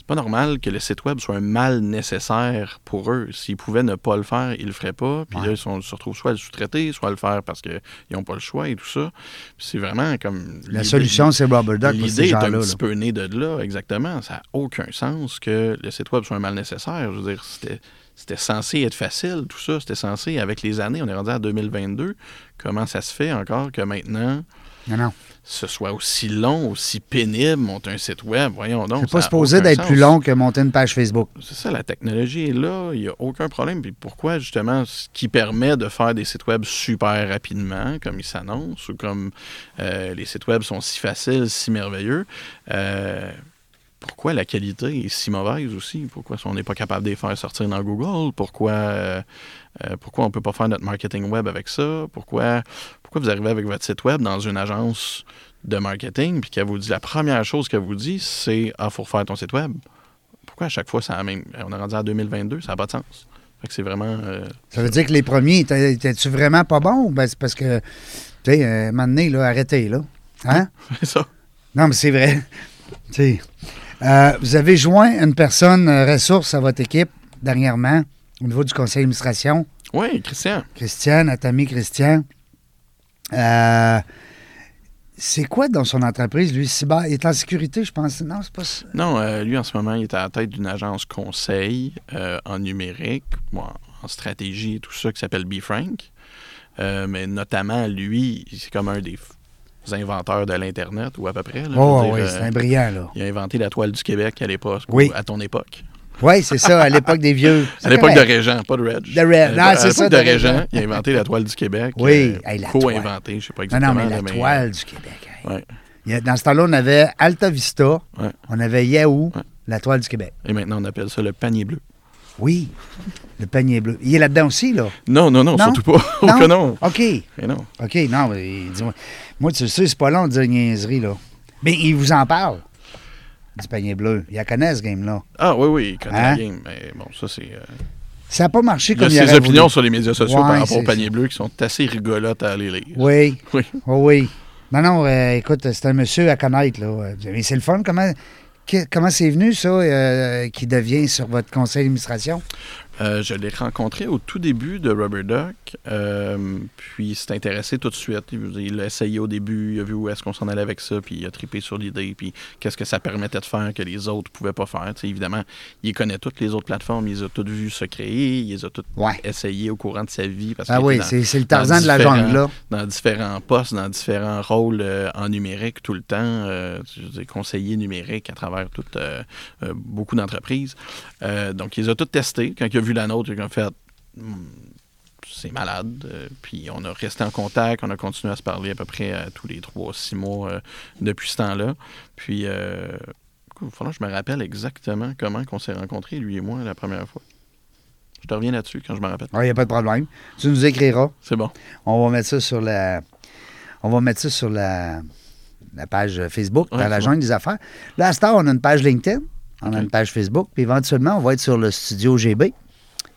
pas normal que le site web soit un mal nécessaire pour eux. S'ils pouvaient ne pas le faire, ils le feraient pas. Puis Ouais. là, ils sont- se retrouvent soit à le sous-traiter, soit à le faire parce qu'ils n'ont pas le choix et tout ça. C'est vraiment comme... La solution, c'est Rubber Duck L'idée est un petit là. peu née de là, exactement. Ça n'a aucun sens que le site web soit un mal nécessaire. Je veux dire, c'était, c'était censé être facile, tout ça. C'était censé, avec les années, on est rendu à 2022. Comment ça se fait encore que maintenant, Non, non. ce soit aussi long, aussi pénible, monter un site web? Voyons donc. C'est pas supposé d'être plus long que monter une page Facebook. C'est ça, la technologie est là, il n'y a aucun problème. Puis pourquoi, justement, ce qui permet de faire des sites web super rapidement, comme ils s'annoncent, ou comme euh, les sites web sont si faciles, si merveilleux, euh, pourquoi la qualité est si mauvaise aussi? Pourquoi on n'est pas capable de les faire sortir dans Google? Pourquoi, euh, euh, pourquoi on ne peut pas faire notre marketing web avec ça? Pourquoi, pourquoi vous arrivez avec votre site web dans une agence de marketing, puis qu'elle vous dit, la première chose qu'elle vous dit, c'est « Ah, faut refaire ton site web ». Pourquoi à chaque fois, ça a même... On est rendu en 2022, ça n'a pas de sens. Fait que c'est vraiment... euh, Ça veut dire que les premiers, étaient-tu vraiment pas bons? Ben, c'est parce que, tu sais, euh, un moment donné, là, arrêtez, là. Hein? c'est ça. Non, mais c'est vrai. Tu sais, euh, vous avez joint une personne euh, ressource à votre équipe dernièrement au niveau du conseil d'administration. Oui, Christian. Christian, notre ami Christian. Euh, c'est quoi dans son entreprise, lui? Cyber, il est en sécurité, je pense. Non, c'est pas ça. Non, euh, lui, en ce moment, il est à la tête d'une agence conseil euh, en numérique, bon, en stratégie et tout ça, qui s'appelle BeFrank. Euh, mais notamment, lui, c'est comme un des inventeurs de l'Internet, ou à peu près. Oh, dire, oui, euh, c'est un brillant, là. il a inventé la toile du Québec à l'époque, Oui. ou à ton époque. Oui, c'est ça, à l'époque des vieux. À l'époque de. Régent, pas de Reg. De Reg. Euh, Non, c'est ça, de de Régent, Régent. il a inventé la toile du Québec. Oui, euh, hey, la co-inventé, je sais pas Non, exactement. non, mais la mais, toile du Québec. hey. ouais. Il y a- dans ce temps-là, on avait Alta Vista, Ouais. on avait Yahoo, Ouais. la toile du Québec. Et maintenant, on appelle ça le panier bleu. Oui, le panier bleu. Il est là-dedans aussi, là? Non, non, non, Non? surtout pas. Oh que non. OK. Mais non. OK, non, mais dis-moi. Moi, tu sais, c'est pas long de dire niaiserie, là. Mais il vous en parle, du panier bleu. Il la connaît, ce game-là. Ah oui, oui, il connaît Hein? la game. Mais bon, ça, c'est. euh, Ça n'a pas marché Il y a comme il ses aurait opinions voulu. sur les médias sociaux Ouais, par rapport au panier bleu qui sont assez rigolotes à aller lire. Oui, Oui. oh oui. Non, non, euh, écoute, c'est un monsieur à connaître, là. Mais c'est le fun. Comment comment c'est venu, ça, euh, qui devient sur votre conseil d'administration? Euh, je l'ai rencontré au tout début de Rubber Duck, euh, puis il s'est intéressé tout de suite. Il l'a essayé au début, il a vu où est-ce qu'on s'en allait avec ça, puis il a trippé sur l'idée, puis qu'est-ce que ça permettait de faire que les autres pouvaient pas faire. Tu sais, évidemment, il connaît toutes les autres plateformes, il les a toutes vues se créer, il les a toutes Ouais. essayées au courant de sa vie. Parce Ah oui, c'est le Tarzan de la jungle, là. dans différents postes, dans différents rôles euh, en numérique tout le temps. Conseiller numérique à travers beaucoup d'entreprises. Donc, il les a toutes testés. Quand il a vu la nôtre, a fait Hmm, c'est malade. Euh, puis on a resté en contact, on a continué à se parler à peu près euh, tous les trois, six mois euh, depuis ce temps-là. Puis, euh, il va falloir que je me rappelle exactement comment on s'est rencontrés, lui et moi, la première fois. Je te reviens là-dessus quand je me rappelle. Il n'y a pas de problème. Tu nous écriras. C'est bon. On va mettre ça sur la. On va mettre ça sur la, la page Facebook, Ouais, dans la jungle des affaires. Là, à heure, on a une page LinkedIn, on a une page Facebook, puis éventuellement, on va être sur le studio GB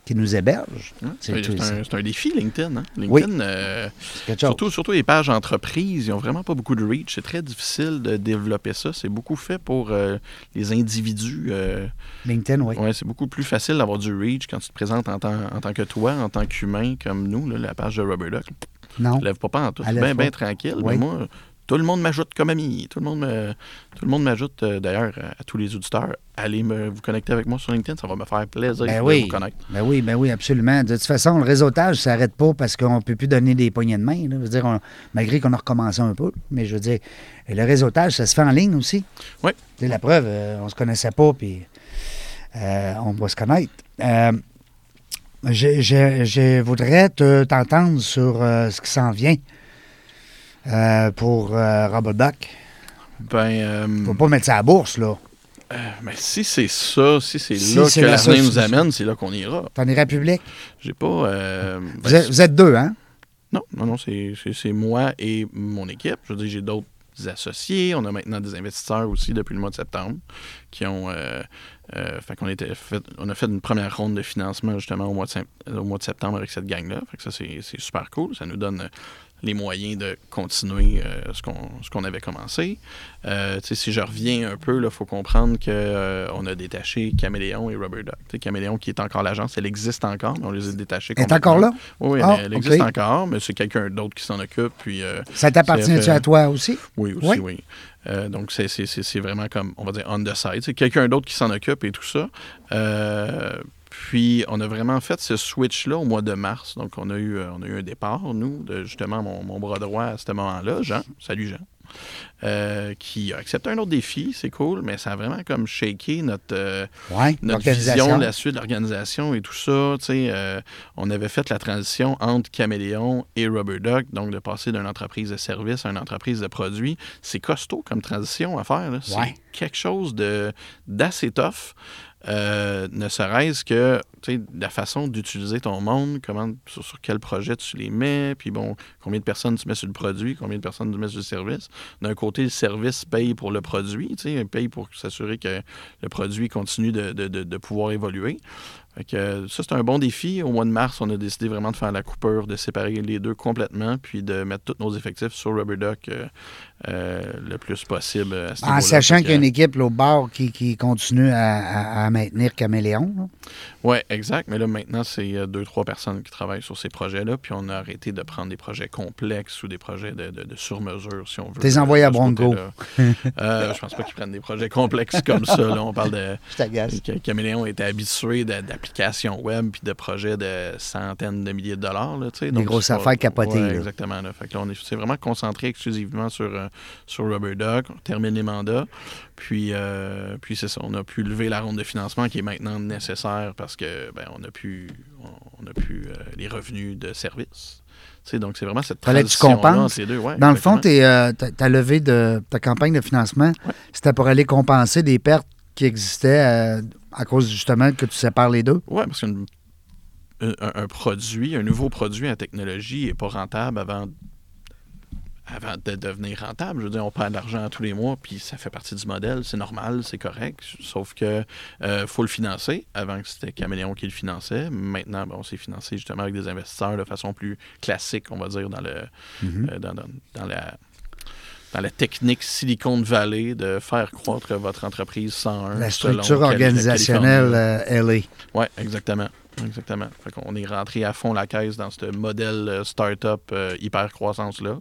qui nous héberge. Hein? C'est un, défi, LinkedIn. hein? Oui. LinkedIn, euh, surtout, surtout les pages entreprises, ils n'ont vraiment pas beaucoup de reach. C'est très difficile de développer ça. C'est beaucoup fait pour euh, les individus. euh, LinkedIn, oui. ouais, c'est beaucoup plus facile d'avoir du reach quand tu te présentes en tant, en tant que toi, en tant qu'humain comme nous, là, la page de Rubber Duck. Non. Je lève pas pas en tout. Bien, bien tranquille. Oui. Mais moi, tout le monde m'ajoute comme ami. Tout le monde me- tout le monde m'ajoute, euh, d'ailleurs, à, tous les auditeurs. Allez me, vous connecter avec moi sur LinkedIn, ça va me faire plaisir Ben de oui. vous connaître. Ben oui, ben oui, absolument. De toute façon, le réseautage, ça s'arrête pas parce qu'on ne peut plus donner des poignées de main. là. Je veux dire, on- malgré qu'on a recommencé un peu. Mais je veux dire, le réseautage, ça se fait en ligne aussi. Oui. C'est la preuve, euh, on se connaissait pas, puis euh, on va se connaître. Euh, je, je- je voudrais te- t'entendre sur euh, ce qui s'en vient euh, pour euh, Robert Duck. Ben, euh, Faut pas mettre ça à la bourse, là. Mais si c'est ça, si c'est Si là que la l'avenir nous amène, c'est là qu'on ira. T'en iras public? J'ai pas. euh, Vous ben, êtes, vous êtes deux, hein? Non, non, non, c'est moi et mon équipe. Je veux dire, j'ai d'autres associés. On a maintenant des investisseurs aussi depuis le mois de septembre qui ont. Euh, euh, fait qu'on était fait, on a fait une première ronde de financement justement au mois de, au mois de septembre avec cette gang-là. Fait que ça, c'est super cool. Ça nous donne euh, les moyens de continuer euh, ce qu'on ce qu'on avait commencé. Euh, si je reviens un peu, il faut comprendre qu'on a détaché Caméléon et Rubber Duck. Tu sais, Caméléon qui est encore l'agence, elle existe encore, mais on les a détachés. Elle est encore là? Oui, Ah, elle, elle existe encore, mais c'est quelqu'un d'autre qui s'en occupe. Puis, euh, Ça t'appartient-tu euh, à toi aussi? oui, aussi, Oui. oui. Euh, donc, c'est- c'est c'est- c'est vraiment comme, on va dire, on the side. C'est quelqu'un d'autre qui s'en occupe et tout ça. Euh, puis, on a vraiment fait ce switch-là au mois de mars. Donc, on a eu, euh, on a eu un départ, nous, de justement mon, mon bras droit à ce moment-là, Jean. Salut, Jean. Euh, qui a accepté un autre défi, c'est cool, mais ça a vraiment comme shaké notre, euh, notre vision de la suite de l'organisation et tout ça. euh, on avait fait la transition entre Caméléon et Rubber Duck, donc de passer d'une entreprise de service à une entreprise de produits. C'est costaud comme transition à faire. C'est Ouais. quelque chose de d'assez tough. Euh, ne serait-ce que la façon d'utiliser ton monde, comment, sur, sur quel projet tu les mets, puis bon, combien de personnes tu mets sur le produit, combien de personnes tu mets sur le service. D'un côté, le service paye pour le produit, paye pour s'assurer que le produit continue de, de- de- de pouvoir évoluer. Fait que, ça, c'est un bon défi. Au mois de mars, on a décidé vraiment de faire la coupure, de séparer les deux complètement, puis de mettre tous nos effectifs sur Rubber Duck euh, euh, le plus possible. à ce En sachant qu'il y a une équipe là, au bord qui, qui continue à, à- à maintenir Caméléon. Oui, exact. Mais là, maintenant, c'est euh, deux, trois personnes qui travaillent sur ces projets-là. Puis on a arrêté de prendre des projets complexes ou des projets de, de, de sur-mesure, si on veut. T'es euh, envoyé à ce Bronco. euh, je pense pas qu'ils prennent des projets complexes comme ça. Là. On parle de. Je t'agace. Caméléon était habitué d'applications web puis de projets de centaines de milliers de dollars. Là. Des Donc, grosses pas- affaires capotées, Ouais, là. exactement. Là. Fait que là, on est vraiment concentré exclusivement sur, euh, sur Rubber Duck. On termine les mandats. Puis, euh, puis c'est ça. On a pu lever la ronde de financement qui est maintenant nécessaire parce que ben, on a pu, on a pu euh, les revenus de service. Donc, c'est vraiment cette transition compenses. entre les deux. Ouais, Dans le fond, euh, ta, levée de ta campagne de financement, c'était pour aller compenser des pertes qui existaient euh, à cause justement que tu sépares les deux? Oui, parce qu'un un, un produit, un nouveau produit en technologie n'est pas rentable avant, avant de devenir rentable. Je veux dire, on perd de l'argent tous les mois, puis ça fait partie du modèle, c'est normal, c'est correct. Sauf que euh, faut le financer. Avant que c'était Caméléon qui le finançait. Maintenant, ben, on s'est financé justement avec des investisseurs de façon plus classique, on va dire, dans le euh, dans, dans- dans la dans la technique Silicon Valley de faire croître votre entreprise 101. La structure organisationnelle euh, LA. Oui, exactement. Exactement. Fait qu'on est rentré à fond la caisse dans ce modèle euh, start-up hyper croissance-là.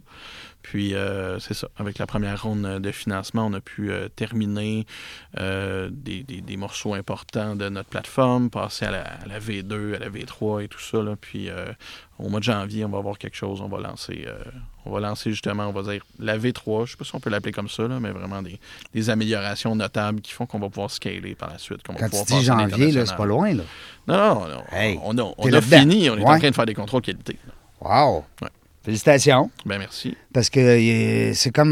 Puis, euh, c'est ça. Avec la première ronde de financement, on a pu euh, terminer euh, des, des- des morceaux importants de notre plateforme, passer à la, à la V2, à la V3 et tout ça. là. Puis, euh, au mois de janvier, on va avoir quelque chose. On va lancer, euh, on va lancer justement, on va dire la V3. Je sais pas si on peut l'appeler comme ça, là, mais vraiment des, des améliorations notables qui font qu'on va pouvoir scaler par la suite. qu'on va Quand tu dis janvier, là, c'est pas loin, là. Non, non, non. Hey, on a, on fini. On est Ouais. en train de faire des contrôles qualité. Wow! Ouais. Félicitations. Ben merci. Parce que c'est comme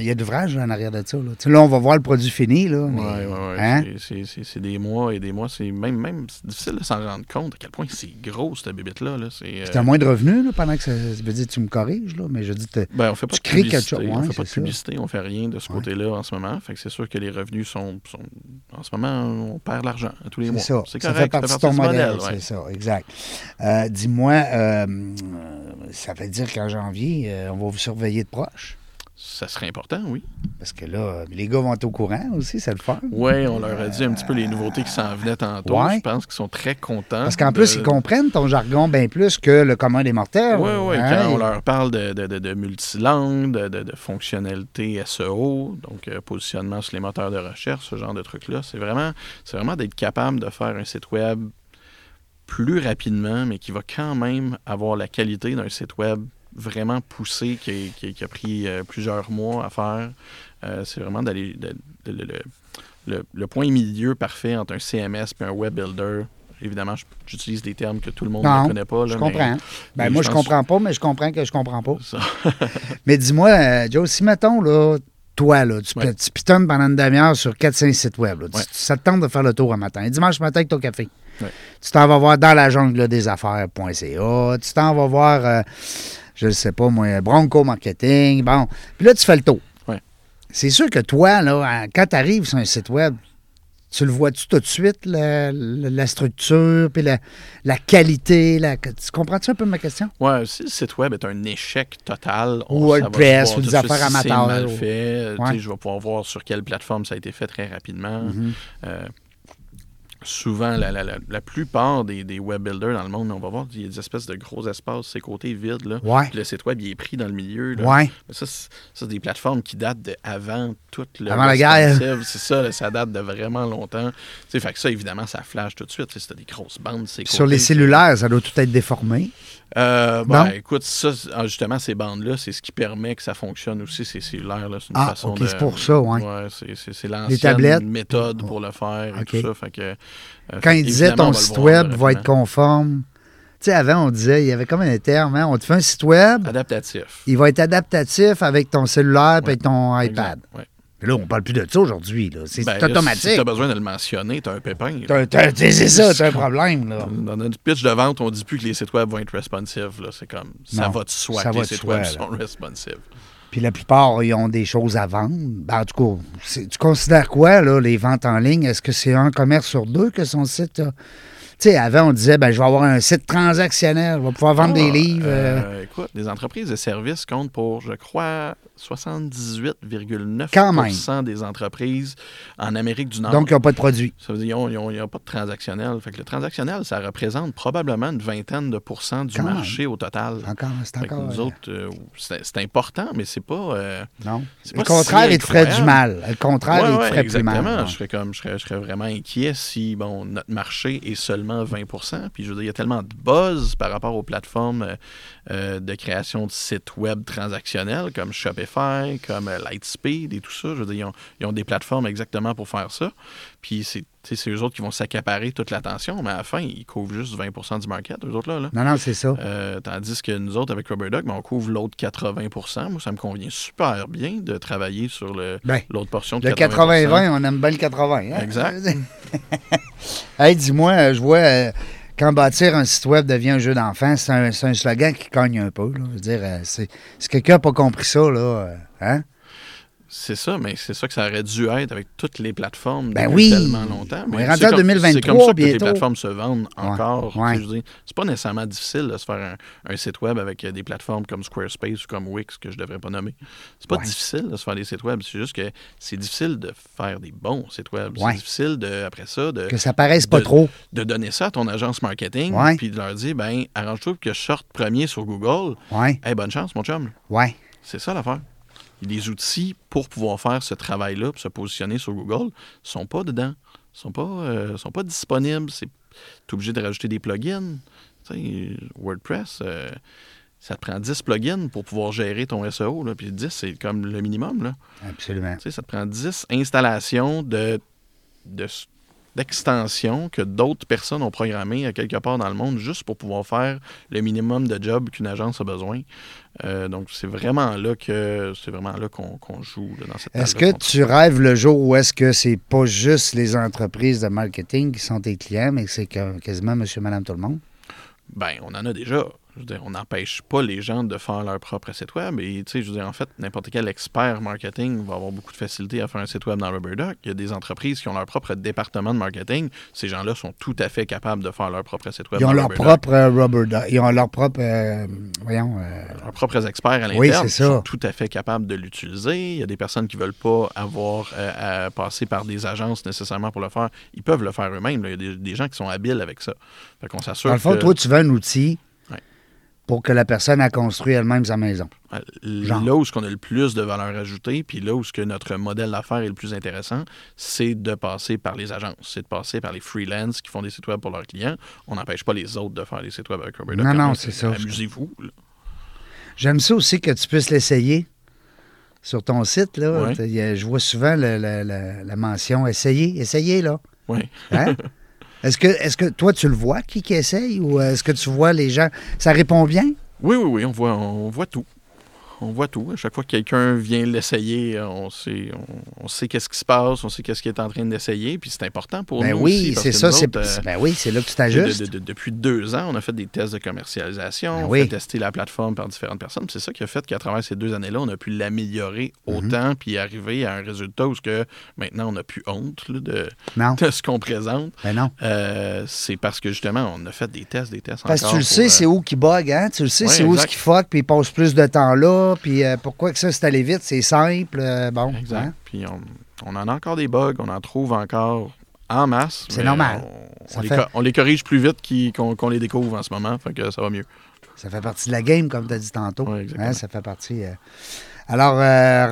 il y a là, en arrière de ça. Là. On va voir le produit fini. Là, mais- Ouais, ouais, ouais. hein? C'est- des mois et des mois. C'est même, même difficile de s'en rendre compte à quel point c'est gros, cette bébête-là. Là. C'est, euh, moins de revenus là, pendant que ça, ça veut dire tu me corriges, là, mais je dis ben, on fait pas tu crées quelque chose, on ouais, fait pas de ça. publicité, on fait rien de ce côté-là en ce moment. Fait que c'est sûr que les revenus sont, sont- En ce moment, on perd l'argent à tous les c'est mois. ça. C'est ça correct. fait partie de ton modèle. ouais. C'est ça, exact. Euh, Dis-moi, euh, euh, ça veut dire qu'en janvier, euh, on va vous surveiller de proche? Ça serait important, oui. Parce que là, les gars vont être au courant aussi, c'est le fun. Oui, on leur a dit un petit peu les nouveautés qui s'en venaient tantôt. Ouais. Je pense qu'ils sont très contents. Parce qu'en de- plus, ils comprennent ton jargon bien plus que le commun des mortels. Oui, oui. hein? Quand on leur parle de, de, de, multilangue, de, fonctionnalité SEO, donc euh, positionnement sur les moteurs de recherche, ce genre de trucs-là, c'est vraiment, c'est vraiment d'être capable de faire un site web plus rapidement, mais qui va quand même avoir la qualité d'un site web vraiment poussé, qui, qui- qui a pris euh, plusieurs mois à faire. Euh, c'est vraiment d'aller. le, point milieu parfait entre un CMS et un web builder. Évidemment, j'utilise des termes que tout le monde Non, ne connaît pas. Je comprends. mais- Ben, mais moi, je je pense- comprends pas, mais je comprends que je comprends pas. Mais dis-moi, euh, Joe, si mettons, là, toi, là, tu, Ouais. tu pitonnes pendant une demi-heure sur 4-5 sites web, là, tu- Ouais. ça te tente de faire le tour un matin. Dimanche matin avec ton café. Ouais. Tu t'en vas voir dans la jungle des affaires.ca. Tu t'en vas voir, euh, je ne sais pas moi, Bronco Marketing. Bon. Puis là, tu fais le tour. Ouais. C'est sûr que toi, là, quand tu arrives sur un site web, tu le vois-tu tout de suite, la, la- la structure, puis la, la qualité? Tu comprends-tu un peu ma question? Ouais, si le site web est un échec total, ça va WordPress, ou des affaires si amateurs, mal fait. Ouais. Je vais pouvoir voir sur quelle plateforme ça a été fait très rapidement. Mhm. Euh, souvent, la, la- la- la plupart des, des web builders dans le monde, on va voir, il y a des espèces de gros espaces, ces côtés vides. Là. Ouais. Puis le site web, il est pris dans le milieu. Là. Ouais. Mais Ça, c'est des plateformes qui datent de avant toute le Avant la guerre. C'est ça, là, ça date de vraiment longtemps. Tu sais, fait que ça, évidemment, ça flash tout de suite. C'était des grosses bandes. ces Sur les cellulaires, ça doit tout être déformé. Euh, ben, écoute, ça, ah, justement, ces bandes-là, c'est ce qui permet que ça fonctionne aussi, ces cellulaires. là. C'est une Ah, façon de- c'est pour ça, ouais. c'est, c'est, l'ancienne méthode pour le faire et OK. tout ça. Fait que, Quand fait il disait ton site web va être conforme. Tu sais, avant, on disait, il y avait comme un terme, hein, on te fait un site web, Adaptatif. il va être adaptatif avec ton cellulaire et Ouais. ton iPad. Mais là, on parle plus de ça aujourd'hui. C'est Ben, automatique. Si tu as besoin de le mentionner, tu as un pépin. c'est ça, c'est un problème. Là. Dans notre pitch de vente, on dit plus que les sites web vont être responsive. Là. C'est comme, ça Non, va de soi que les sites web là. sont responsive. Puis la plupart, ils ont des choses à vendre. Ben, en tout cas, tu considères quoi, là, les ventes en ligne? Est-ce que c'est un commerce sur deux que son site a? Tu sais, avant, on disait, ben, je vais avoir un site transactionnel, je vais pouvoir vendre des Ah, livres. euh, euh, écoute, les entreprises de services comptent pour, je crois, 78,9 Quand même. des entreprises en Amérique du Nord. donc, ils n'ont pas de produit. ça veut dire qu'ils n'ont pas de transactionnel. Fait que le transactionnel, ça représente probablement une vingtaine de pourcents du Quand même. marché au total. Encore, c'est encore. nous euh, autres, euh, c'est important, mais c'est pas. euh, non. c'est Le pas contraire, si il te ferait du mal. Le contraire, Ouais, il te ouais, ferait plus exactement. mal. Je serais comme je serais, je serais vraiment inquiet si bon notre marché est seulement 20 Puis je veux dire, il y a tellement de buzz par rapport aux plateformes euh, de création de sites web transactionnels comme Shopify, comme euh, Lightspeed et tout ça. Je veux dire, ils ont, ils ont des plateformes exactement pour faire ça. Puis c'est c'est eux autres qui vont s'accaparer toute l'attention, mais à la fin, ils couvrent juste 20% du market, eux autres là. là. Non, non, c'est ça. Euh, tandis que nous autres, avec Rubber Duck, ben, on couvre l'autre 80% Moi, ça me convient super bien de travailler sur le- Ben, l'autre portion de Le 80-20, on aime bien le 80. hein? Exact. hey, dis-moi, euh, je vois quand bâtir un site web devient un jeu d'enfant, c'est un, un slogan qui cogne un peu. là. Je veux dire, euh, si quelqu'un n'a pas compris ça, là, euh, hein? C'est ça, mais c'est ça que ça aurait dû être avec toutes les plateformes Ben depuis oui. tellement longtemps. On Mais est rendu c'est en comme- 2023 C'est comme ça que les plateformes se vendent encore. ouais. Dire, C'est pas nécessairement difficile de se faire un, un site web avec euh, des plateformes comme Squarespace ou comme Wix, que je devrais pas nommer. C'est pas Ouais. difficile de se faire des sites web. C'est juste que c'est difficile de faire des bons sites web. Ouais. C'est difficile, de, après ça, de, Que ça paraisse pas de- trop. de donner ça à ton agence marketing Ouais. puis de leur dire, ben arrange-toi que je sorte premier sur Google. Ouais, Hey, bonne chance, mon chum. ouais. C'est ça l'affaire. Les outils pour pouvoir faire ce travail-là, pour se positionner sur Google, sont pas dedans. sont pas, euh, sont pas disponibles. Tu es obligé de rajouter des plugins. WordPress, euh, ça te prend 10 plugins pour pouvoir gérer ton SEO. Là. Puis 10, c'est comme le minimum. Là. Absolument. Ça te prend 10 installations de, de- d'extensions que d'autres personnes ont programmées à quelque part dans le monde juste pour pouvoir faire le minimum de job qu'une agence a besoin. Euh, donc, c'est vraiment là que c'est vraiment là qu'on, joue là, dans cette Est-ce que tu rêves le jour où est-ce que c'est pas juste les entreprises de marketing qui sont tes clients, mais que c'est quasiment monsieur, madame, tout le monde? Ben, on en a déjà. Je veux dire, on n'empêche pas les gens de faire leur propre site web. Et, tu sais, je veux dire, en fait, n'importe quel expert marketing va avoir beaucoup de facilité à faire un site web dans RubberDuck. Il y a des entreprises qui ont leur propre département de marketing. Ces gens-là sont tout à fait capables de faire leur propre site web Ils ont dans leur RubberDuck. propre euh, rubber duck. Ils ont leur propre. euh, voyons. euh, leurs propres experts à l'interne Oui, c'est ça. sont tout à fait capables de l'utiliser. Il y a des personnes qui ne veulent pas avoir euh, à passer par des agences nécessairement pour le faire. Ils peuvent le faire eux-mêmes. là. Il y a des, des gens qui sont habiles avec ça. Fait qu'on s'assure dans le fond, que toi, tu veux un outil. Pour que la personne a construit elle-même sa maison. genre. là où ce qu'on a le plus de valeur ajoutée, puis là où ce que notre modèle d'affaires est le plus intéressant, c'est de passer par les agences. C'est de passer par les freelances qui font des sites web pour leurs clients. On n'empêche pas les autres de faire des sites web avec Robert Non, non, c'est ça. Amusez-vous. J'aime ça aussi que tu puisses l'essayer sur ton site. Là. Ouais. Je vois souvent le- le- le- la mention essayer. Essayez, là. Ouais. Hein? Est-ce que, est que toi, tu le vois, qui, qui essaye, ou est-ce que tu vois les gens? Ça répond bien? Oui, oui, oui, on voit, on voit tout. On voit tout. À chaque fois que quelqu'un vient l'essayer, on sait, on, on sait qu'est-ce qui se passe, on sait qu'est-ce qu'il est en train d'essayer, puis c'est important pour Ben nous oui, aussi, parce c'est que ça. nous c'est autres, euh, ben oui, c'est là que tu t'ajustes. de- de- depuis deux ans, on a fait des tests de commercialisation, Ben on oui. fait tester la plateforme par différentes personnes. C'est ça qui a fait qu'à travers ces deux années-là, on a pu l'améliorer Mhm. autant, puis arriver à un résultat où ce que maintenant on n'a plus honte là, de, ce qu'on présente. ben non. Euh, c'est parce que justement, on a fait des tests, des tests Parce que encore tu le sais, euh, c'est où qui bug, hein? Tu le sais, Ouais, c'est où ce qui fuck, puis il passe plus de temps là, puis euh, pourquoi que ça, c'est allé vite, c'est simple, euh, bon. Exact. hein? Puis on, on en a encore des bugs, on en trouve encore en masse. C'est normal. On, les, fait- co- on les corrige plus vite qu'on les découvre en ce moment, fait que ça va mieux. Ça fait partie de la game, comme tu as dit tantôt. Ouais. Hein, ça fait partie. euh. Alors,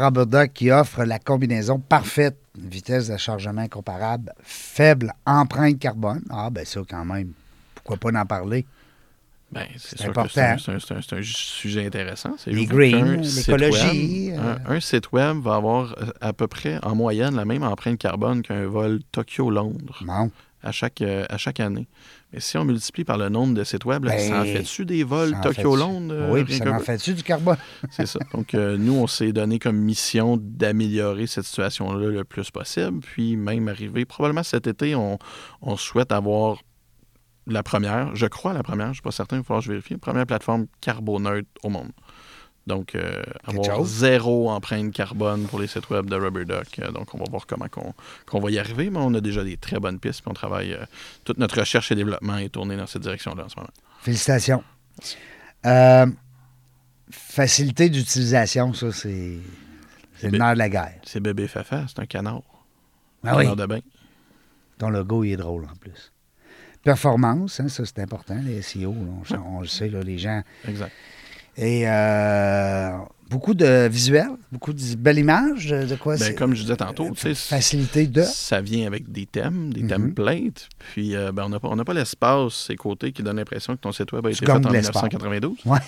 Robert Duck qui offre la combinaison parfaite, vitesse de chargement comparable, faible empreinte carbone. Ah, ben ça, quand même. Pourquoi pas en parler? Ben, c'est important. c'est un, sujet intéressant. Les juste green, qu'un site l'écologie, euh. Un, un site web va avoir euh, à peu près en moyenne la même empreinte carbone qu'un vol Tokyo-Londres à chaque, euh, à chaque année. Mais si on multiplie par le nombre de sites web, là, Ben, ça en fait-tu des vols? Tokyo-Londres? oui, puis ça en fait-tu du carbone? C'est ça. Donc, euh, nous, on s'est donné comme mission d'améliorer cette situation-là le plus possible. Puis, même arriver, probablement cet été, on, on souhaite avoir la première, je crois la première, je ne suis pas certain, il va falloir que je vérifie, première plateforme carboneutre au monde. Donc, euh, avoir chose? zéro empreinte carbone pour les sites web de Rubber Duck. Euh, donc, on va voir comment qu'on qu'on va y arriver, mais on a déjà des très bonnes pistes. Puis, on travaille, euh, toute notre recherche et développement est tournée dans cette direction-là en ce moment. Félicitations. Facilité d'utilisation, ça, c'est c'est le nerf de la guerre. C'est bébé Fafa, c'est un canard. Ah oui, canard de bain. ton logo, il est drôle en plus. Performance, hein, ça, c'est important, les SEO, là, on, on le sait, là, les gens. Exact. Et euh, beaucoup de visuels, beaucoup de belles images, de quoi Ben, c'est. comme je disais tantôt, tu sais, Facilité de. ça vient avec des thèmes, des Mhm. templates. Puis, euh, ben, on n'a pas, on pas l'espace, ces côtés, qui donnent l'impression que ton site web a été fait en de l'espace. 1992. Ouais.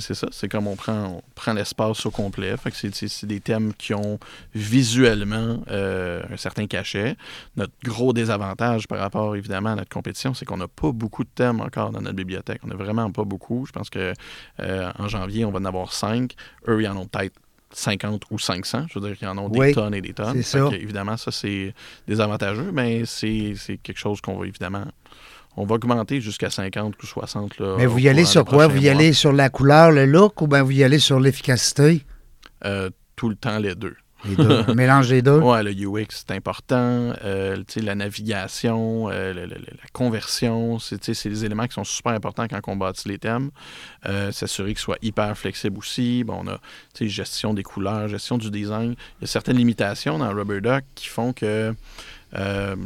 C'est ça. C'est comme on prend, on prend l'espace au complet. Fait que c'est, des thèmes qui ont visuellement euh, un certain cachet. Notre gros désavantage par rapport, évidemment, à notre compétition, c'est qu'on n'a pas beaucoup de thèmes encore dans notre bibliothèque. On n'a vraiment pas beaucoup. Je pense que euh, en janvier, on va en avoir cinq. Eux, ils en ont peut-être 50 ou 500. Je veux dire qu'ils en ont des Oui, tonnes et des tonnes. ça. que, évidemment, ça, c'est désavantageux, mais c'est, c'est quelque chose qu'on va évidemment... On va augmenter jusqu'à 50 ou 60. Là, Mais vous y allez sur quoi? Vous y mois. allez sur la couleur, le look, ou bien vous y allez sur l'efficacité? Euh, tout le temps les deux. Les deux. Un mélange des deux. Ouais, le UX, c'est important. Euh, la navigation, euh, le- le- la conversion, c'est des éléments qui sont super importants quand on bâtit les thèmes. Euh, S'assurer qu'ils soient hyper flexibles aussi. Bon, on a gestion des couleurs, gestion du design. Il y a certaines limitations dans Rubber Duck qui font que. euh,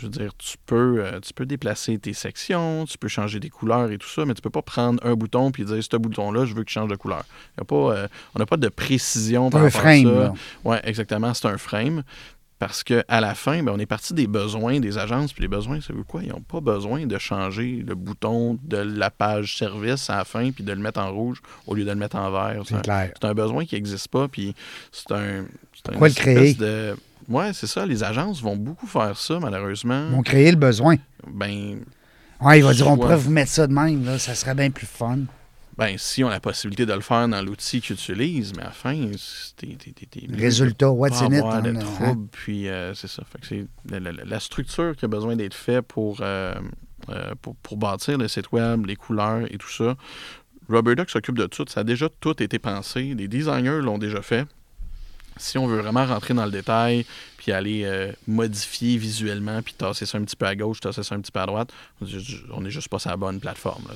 je veux dire, tu peux, euh, tu peux déplacer tes sections, tu peux changer des couleurs et tout ça, mais tu peux pas prendre un bouton puis dire ce bouton-là, je veux qu'il change de couleur. Y a pas, euh, on n'a pas de précision par un rapport frame. à ça. Oui, exactement, c'est un frame. Parce qu'à la fin, ben, on est parti des besoins des agences. Puis les besoins, ça veut quoi? Ils n'ont pas besoin de changer le bouton de la page service à la fin puis de le mettre en rouge au lieu de le mettre en vert. C'est un- clair. c'est un besoin qui n'existe pas. Puis c'est un. c'est un Pourquoi le espèce créer? De... Ouais, c'est ça. Les agences vont beaucoup faire ça, malheureusement. Ils vont créer le besoin. Ben, Ouais, il va dire, on pourrait vous mettre ça de même, là, ça serait bien plus fun. ben, si on a la possibilité de le faire dans l'outil qu'ils utilisent, mais à la fin, c'est- t'es- Résultat, what's in it? avoir de hein, hein. troubles, puis euh, c'est ça. Fait que c'est la, la- la structure qui a besoin d'être faite pour, euh, euh, pour, pour bâtir le site web, les couleurs et tout ça. Rubber Duck s'occupe de tout. Ça a déjà tout été pensé. Les designers l'ont déjà fait. Si on veut vraiment rentrer dans le détail, puis aller euh, modifier visuellement, puis tasser ça un petit peu à gauche, tasser ça un petit peu à droite, on n'est juste pas sur la bonne plateforme. Là.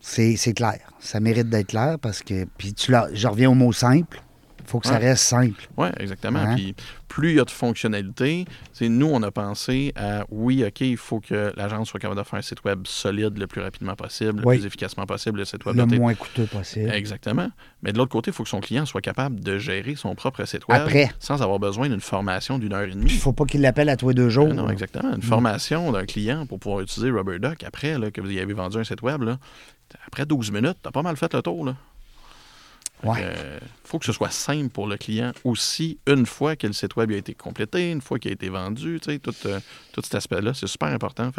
C'est c'est clair. Ça mérite d'être clair parce que. Puis je reviens au mot simple. Il faut que ça reste simple. Oui, exactement. Hein? Puis plus il y a de fonctionnalités, nous, on a pensé à oui, OK, il faut que l'agence soit capable de faire un site web solide le plus rapidement possible, Oui. le plus efficacement possible. Le site web Le moins coûteux possible. Exactement. Mais de l'autre côté, il faut que son client soit capable de gérer son propre site web Après. sans avoir besoin d'une formation d'une heure et demie. il faut pas qu'il l'appelle à tous les deux jours. Ah non, exactement. Une formation d'un client pour pouvoir utiliser Rubber Duck après là, que vous y avez vendu un site web, là, après 12 minutes, tu as pas mal fait le tour. Là. Il Ouais. faut que ce soit simple pour le client aussi, une fois que le site web a été complété, une fois qu'il a été vendu, tu sais, tout, euh, tout cet aspect-là, c'est super important.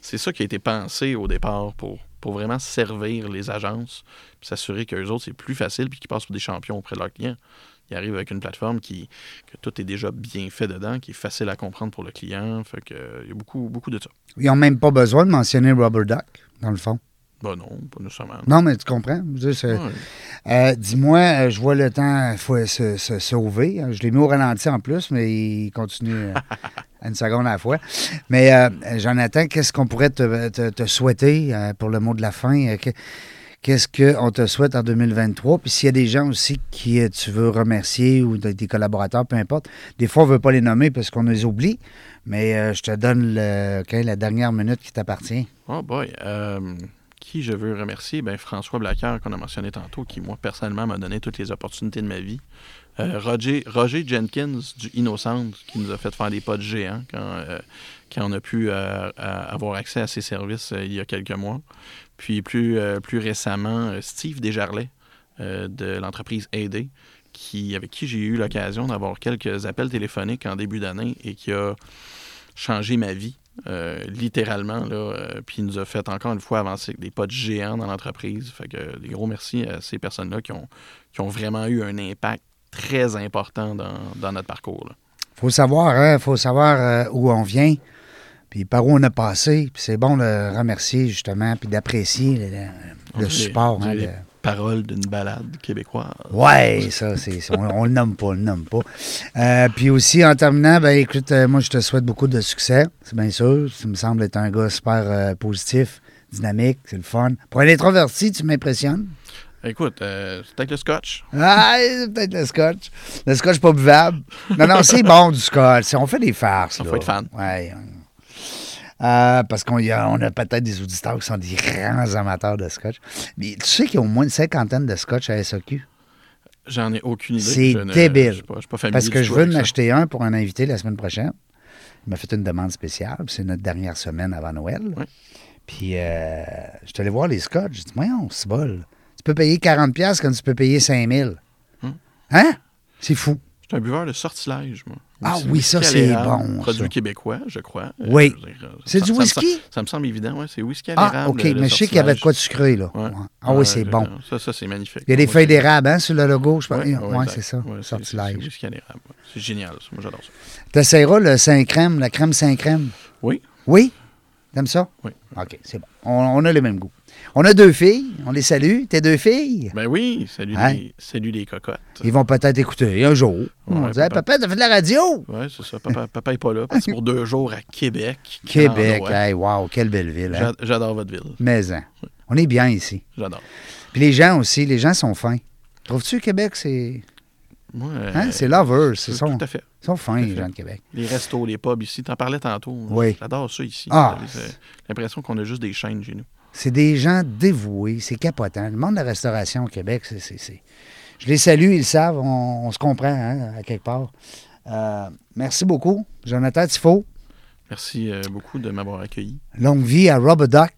C'est ça qui a été pensé au départ pour, pour vraiment servir les agences, s'assurer qu'eux autres, c'est plus facile, puis qu'ils passent pour des champions auprès de leurs clients. Ils arrivent avec une plateforme qui que tout est déjà bien fait dedans, qui est facile à comprendre pour le client. Fait que, euh, il y a beaucoup, beaucoup de ça. Ils n'ont même pas besoin de mentionner Rubber Duck, dans le fond. Bah non, pas nécessairement. Non, mais tu comprends. Ouais. Euh, Dis-moi, euh, je vois le temps faut se, se sauver. hein. Je l'ai mis au ralenti en plus, mais il continue euh, une seconde à la fois. Mais euh, Jonathan, qu'est-ce qu'on pourrait te, te- te souhaiter pour le mot de la fin? Que- Qu'est-ce qu'on te souhaite en 2023? Puis s'il y a des gens aussi qui tu veux remercier ou de- des collaborateurs, peu importe. Des fois, on ne veut pas les nommer parce qu'on les oublie, mais euh, je te donne le, la dernière minute qui t'appartient. Oh boy. Qui je veux remercier? Ben, François Blacker, qu'on a mentionné tantôt, qui, moi, personnellement, m'a donné toutes les opportunités de ma vie. Euh, Roger, Jenkins du Innocent, qui nous a fait faire des pas de géant quand, euh, quand on a pu euh, avoir accès à ses services il y a quelques mois. Puis plus, plus récemment, Steve Desjarlais de l'entreprise AD, avec qui j'ai eu l'occasion d'avoir quelques appels téléphoniques en début d'année et qui a changé ma vie, euh, littéralement. Là, euh, puis il nous a fait encore une fois avancer avec des pas de géants dans l'entreprise. Fait que des gros merci à ces personnes-là qui ont, qui ont vraiment eu un impact très important dans, dans notre parcours. là. faut savoir, hein, faut savoir euh, où on vient, puis par où on a passé. Puis c'est bon de remercier justement, puis d'apprécier le, le- support. hein, le- Parole d'une balade québécoise. Ouais, ça, c'est, c'est- on, on le nomme pas, on le nomme pas. Euh, puis aussi, en terminant, ben écoute, euh, moi, je te souhaite beaucoup de succès, c'est bien sûr. Tu me sembles être un gars super euh, positif, dynamique, c'est le fun. Pour un introverti, tu m'impressionnes? Écoute, euh, c'est peut-être le scotch. Ah, c'est peut-être le scotch. Le scotch pas buvable. Non, non, c'est bon du scotch. On fait des farces. On là. faut être fan. Ouais. Euh, parce qu'on a, on a peut-être des auditeurs qui sont des grands amateurs de scotch. Mais tu sais qu'il y a au moins une cinquantaine de scotch à SAQ. J'en ai aucune idée. C'est Je ne- débile. Je suis pas, je suis pas familier Parce que je veux en acheter un pour un invité la semaine prochaine. Il m'a fait une demande spéciale. C'est notre dernière semaine avant Noël. Puis euh, je suis allé voir les scotch. J'ai dit, voyons, c'est bol. Tu peux payer 40$ comme tu peux payer 5000$. Hum. Hein? C'est fou. Je suis un buveur de sortilège, moi. Ah oui, ça, c'est bon, Produit ça. québécois, je crois. Euh, Oui. euh, C'est du whisky? Ça me semble évident, ouais. C'est whisky à Ah, l'érable. OK. le- le Mais je sais qu'il y avait de sortilège. quoi de sucré, là. Ouais. Ouais. Ah oui, c'est bon. Ça, ça c'est magnifique. Il y a des feuilles d'érable hein, sur le logo. Je pense. Ouais, Oui, ouais, c'est ça. Ouais, c'est- c'est sortilège. whisky à l'érable. C'est génial, ça. Moi, j'adore ça. Tu essaieras le Saint-Crème, la crème Saint-Crème? Oui. Oui? T'aimes ça? Oui. OK, c'est bon. On, on a les mêmes goûts. On a deux filles. On les salue. Tes deux filles? Ben oui, salut, Hein? les, salut les cocottes. Ils vont peut-être écouter un jour. on dit, Hey, papa. papa, t'as fait de la radio? Ouais, c'est ça. Papa, papa est pas là. parce pour deux jours à Québec. Québec. Hey, wow, quelle belle ville. hein? J'a- J'adore votre ville. Mais hein, on est bien ici. J'adore. Puis les gens aussi, les gens sont fins. Trouves-tu Québec, c'est. Hein? C'est lovers. C'est tout à fait. sont fins, les gens de Québec. Les restos, les pubs ici, t'en parlais tantôt. Oui. J'adore ça ici. Ah. J'ai l'impression qu'on a juste des chaînes chez nous. C'est des gens dévoués, c'est capotant. Le monde de la restauration au Québec, c'est. Je les salue, ils le savent, on, on se comprend, hein, à quelque part. Euh, merci beaucoup, Jonathan Tifo. Merci euh, beaucoup de m'avoir accueilli. Longue vie à Robodoc.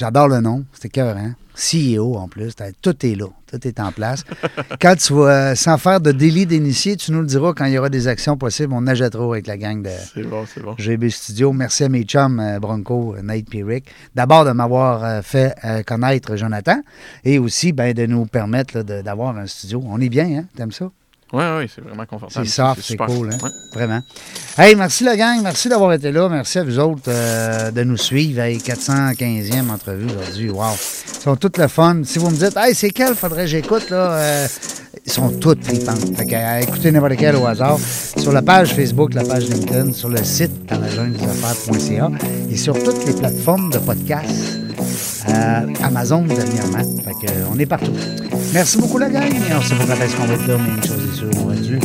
J'adore le nom, c'était cœur, hein? CEO en plus, tout est là, tout est en place. quand tu vas, euh, sans faire de délit d'initié, tu nous le diras quand il y aura des actions possibles, on nage trop avec la gang de, C'est bon, c'est bon. GB Studio. Merci à mes chums euh, Bronco, Nate et Rick. D'abord de m'avoir euh, fait connaître Jonathan et aussi ben, de nous permettre là, de- d'avoir un studio. On est bien, hein? T'aimes ça? Oui, oui, c'est vraiment confortable. C'est soft, c'est cool, hein? Ouais. Vraiment. Hey, merci la gang. Merci d'avoir été là. Merci à vous autres euh, de nous suivre. Hey, 415e entrevue aujourd'hui. Wow. Ils sont toutes le fun. Si vous me dites, hey, c'est quel? Faudrait que j'écoute, là? euh, ils sont toutes flipantes. Fait que, euh, écoutez n'importe quel au hasard. Sur la page Facebook, la page LinkedIn, sur le site dans la jungle des affaires.ca et sur toutes les plateformes de podcast. Euh, Amazon dernièrement. Fait que, euh, on est partout. Merci beaucoup la gang. Et on sait pas quand est-ce qu'on va être là, mais une chose est sûre, on va être dû.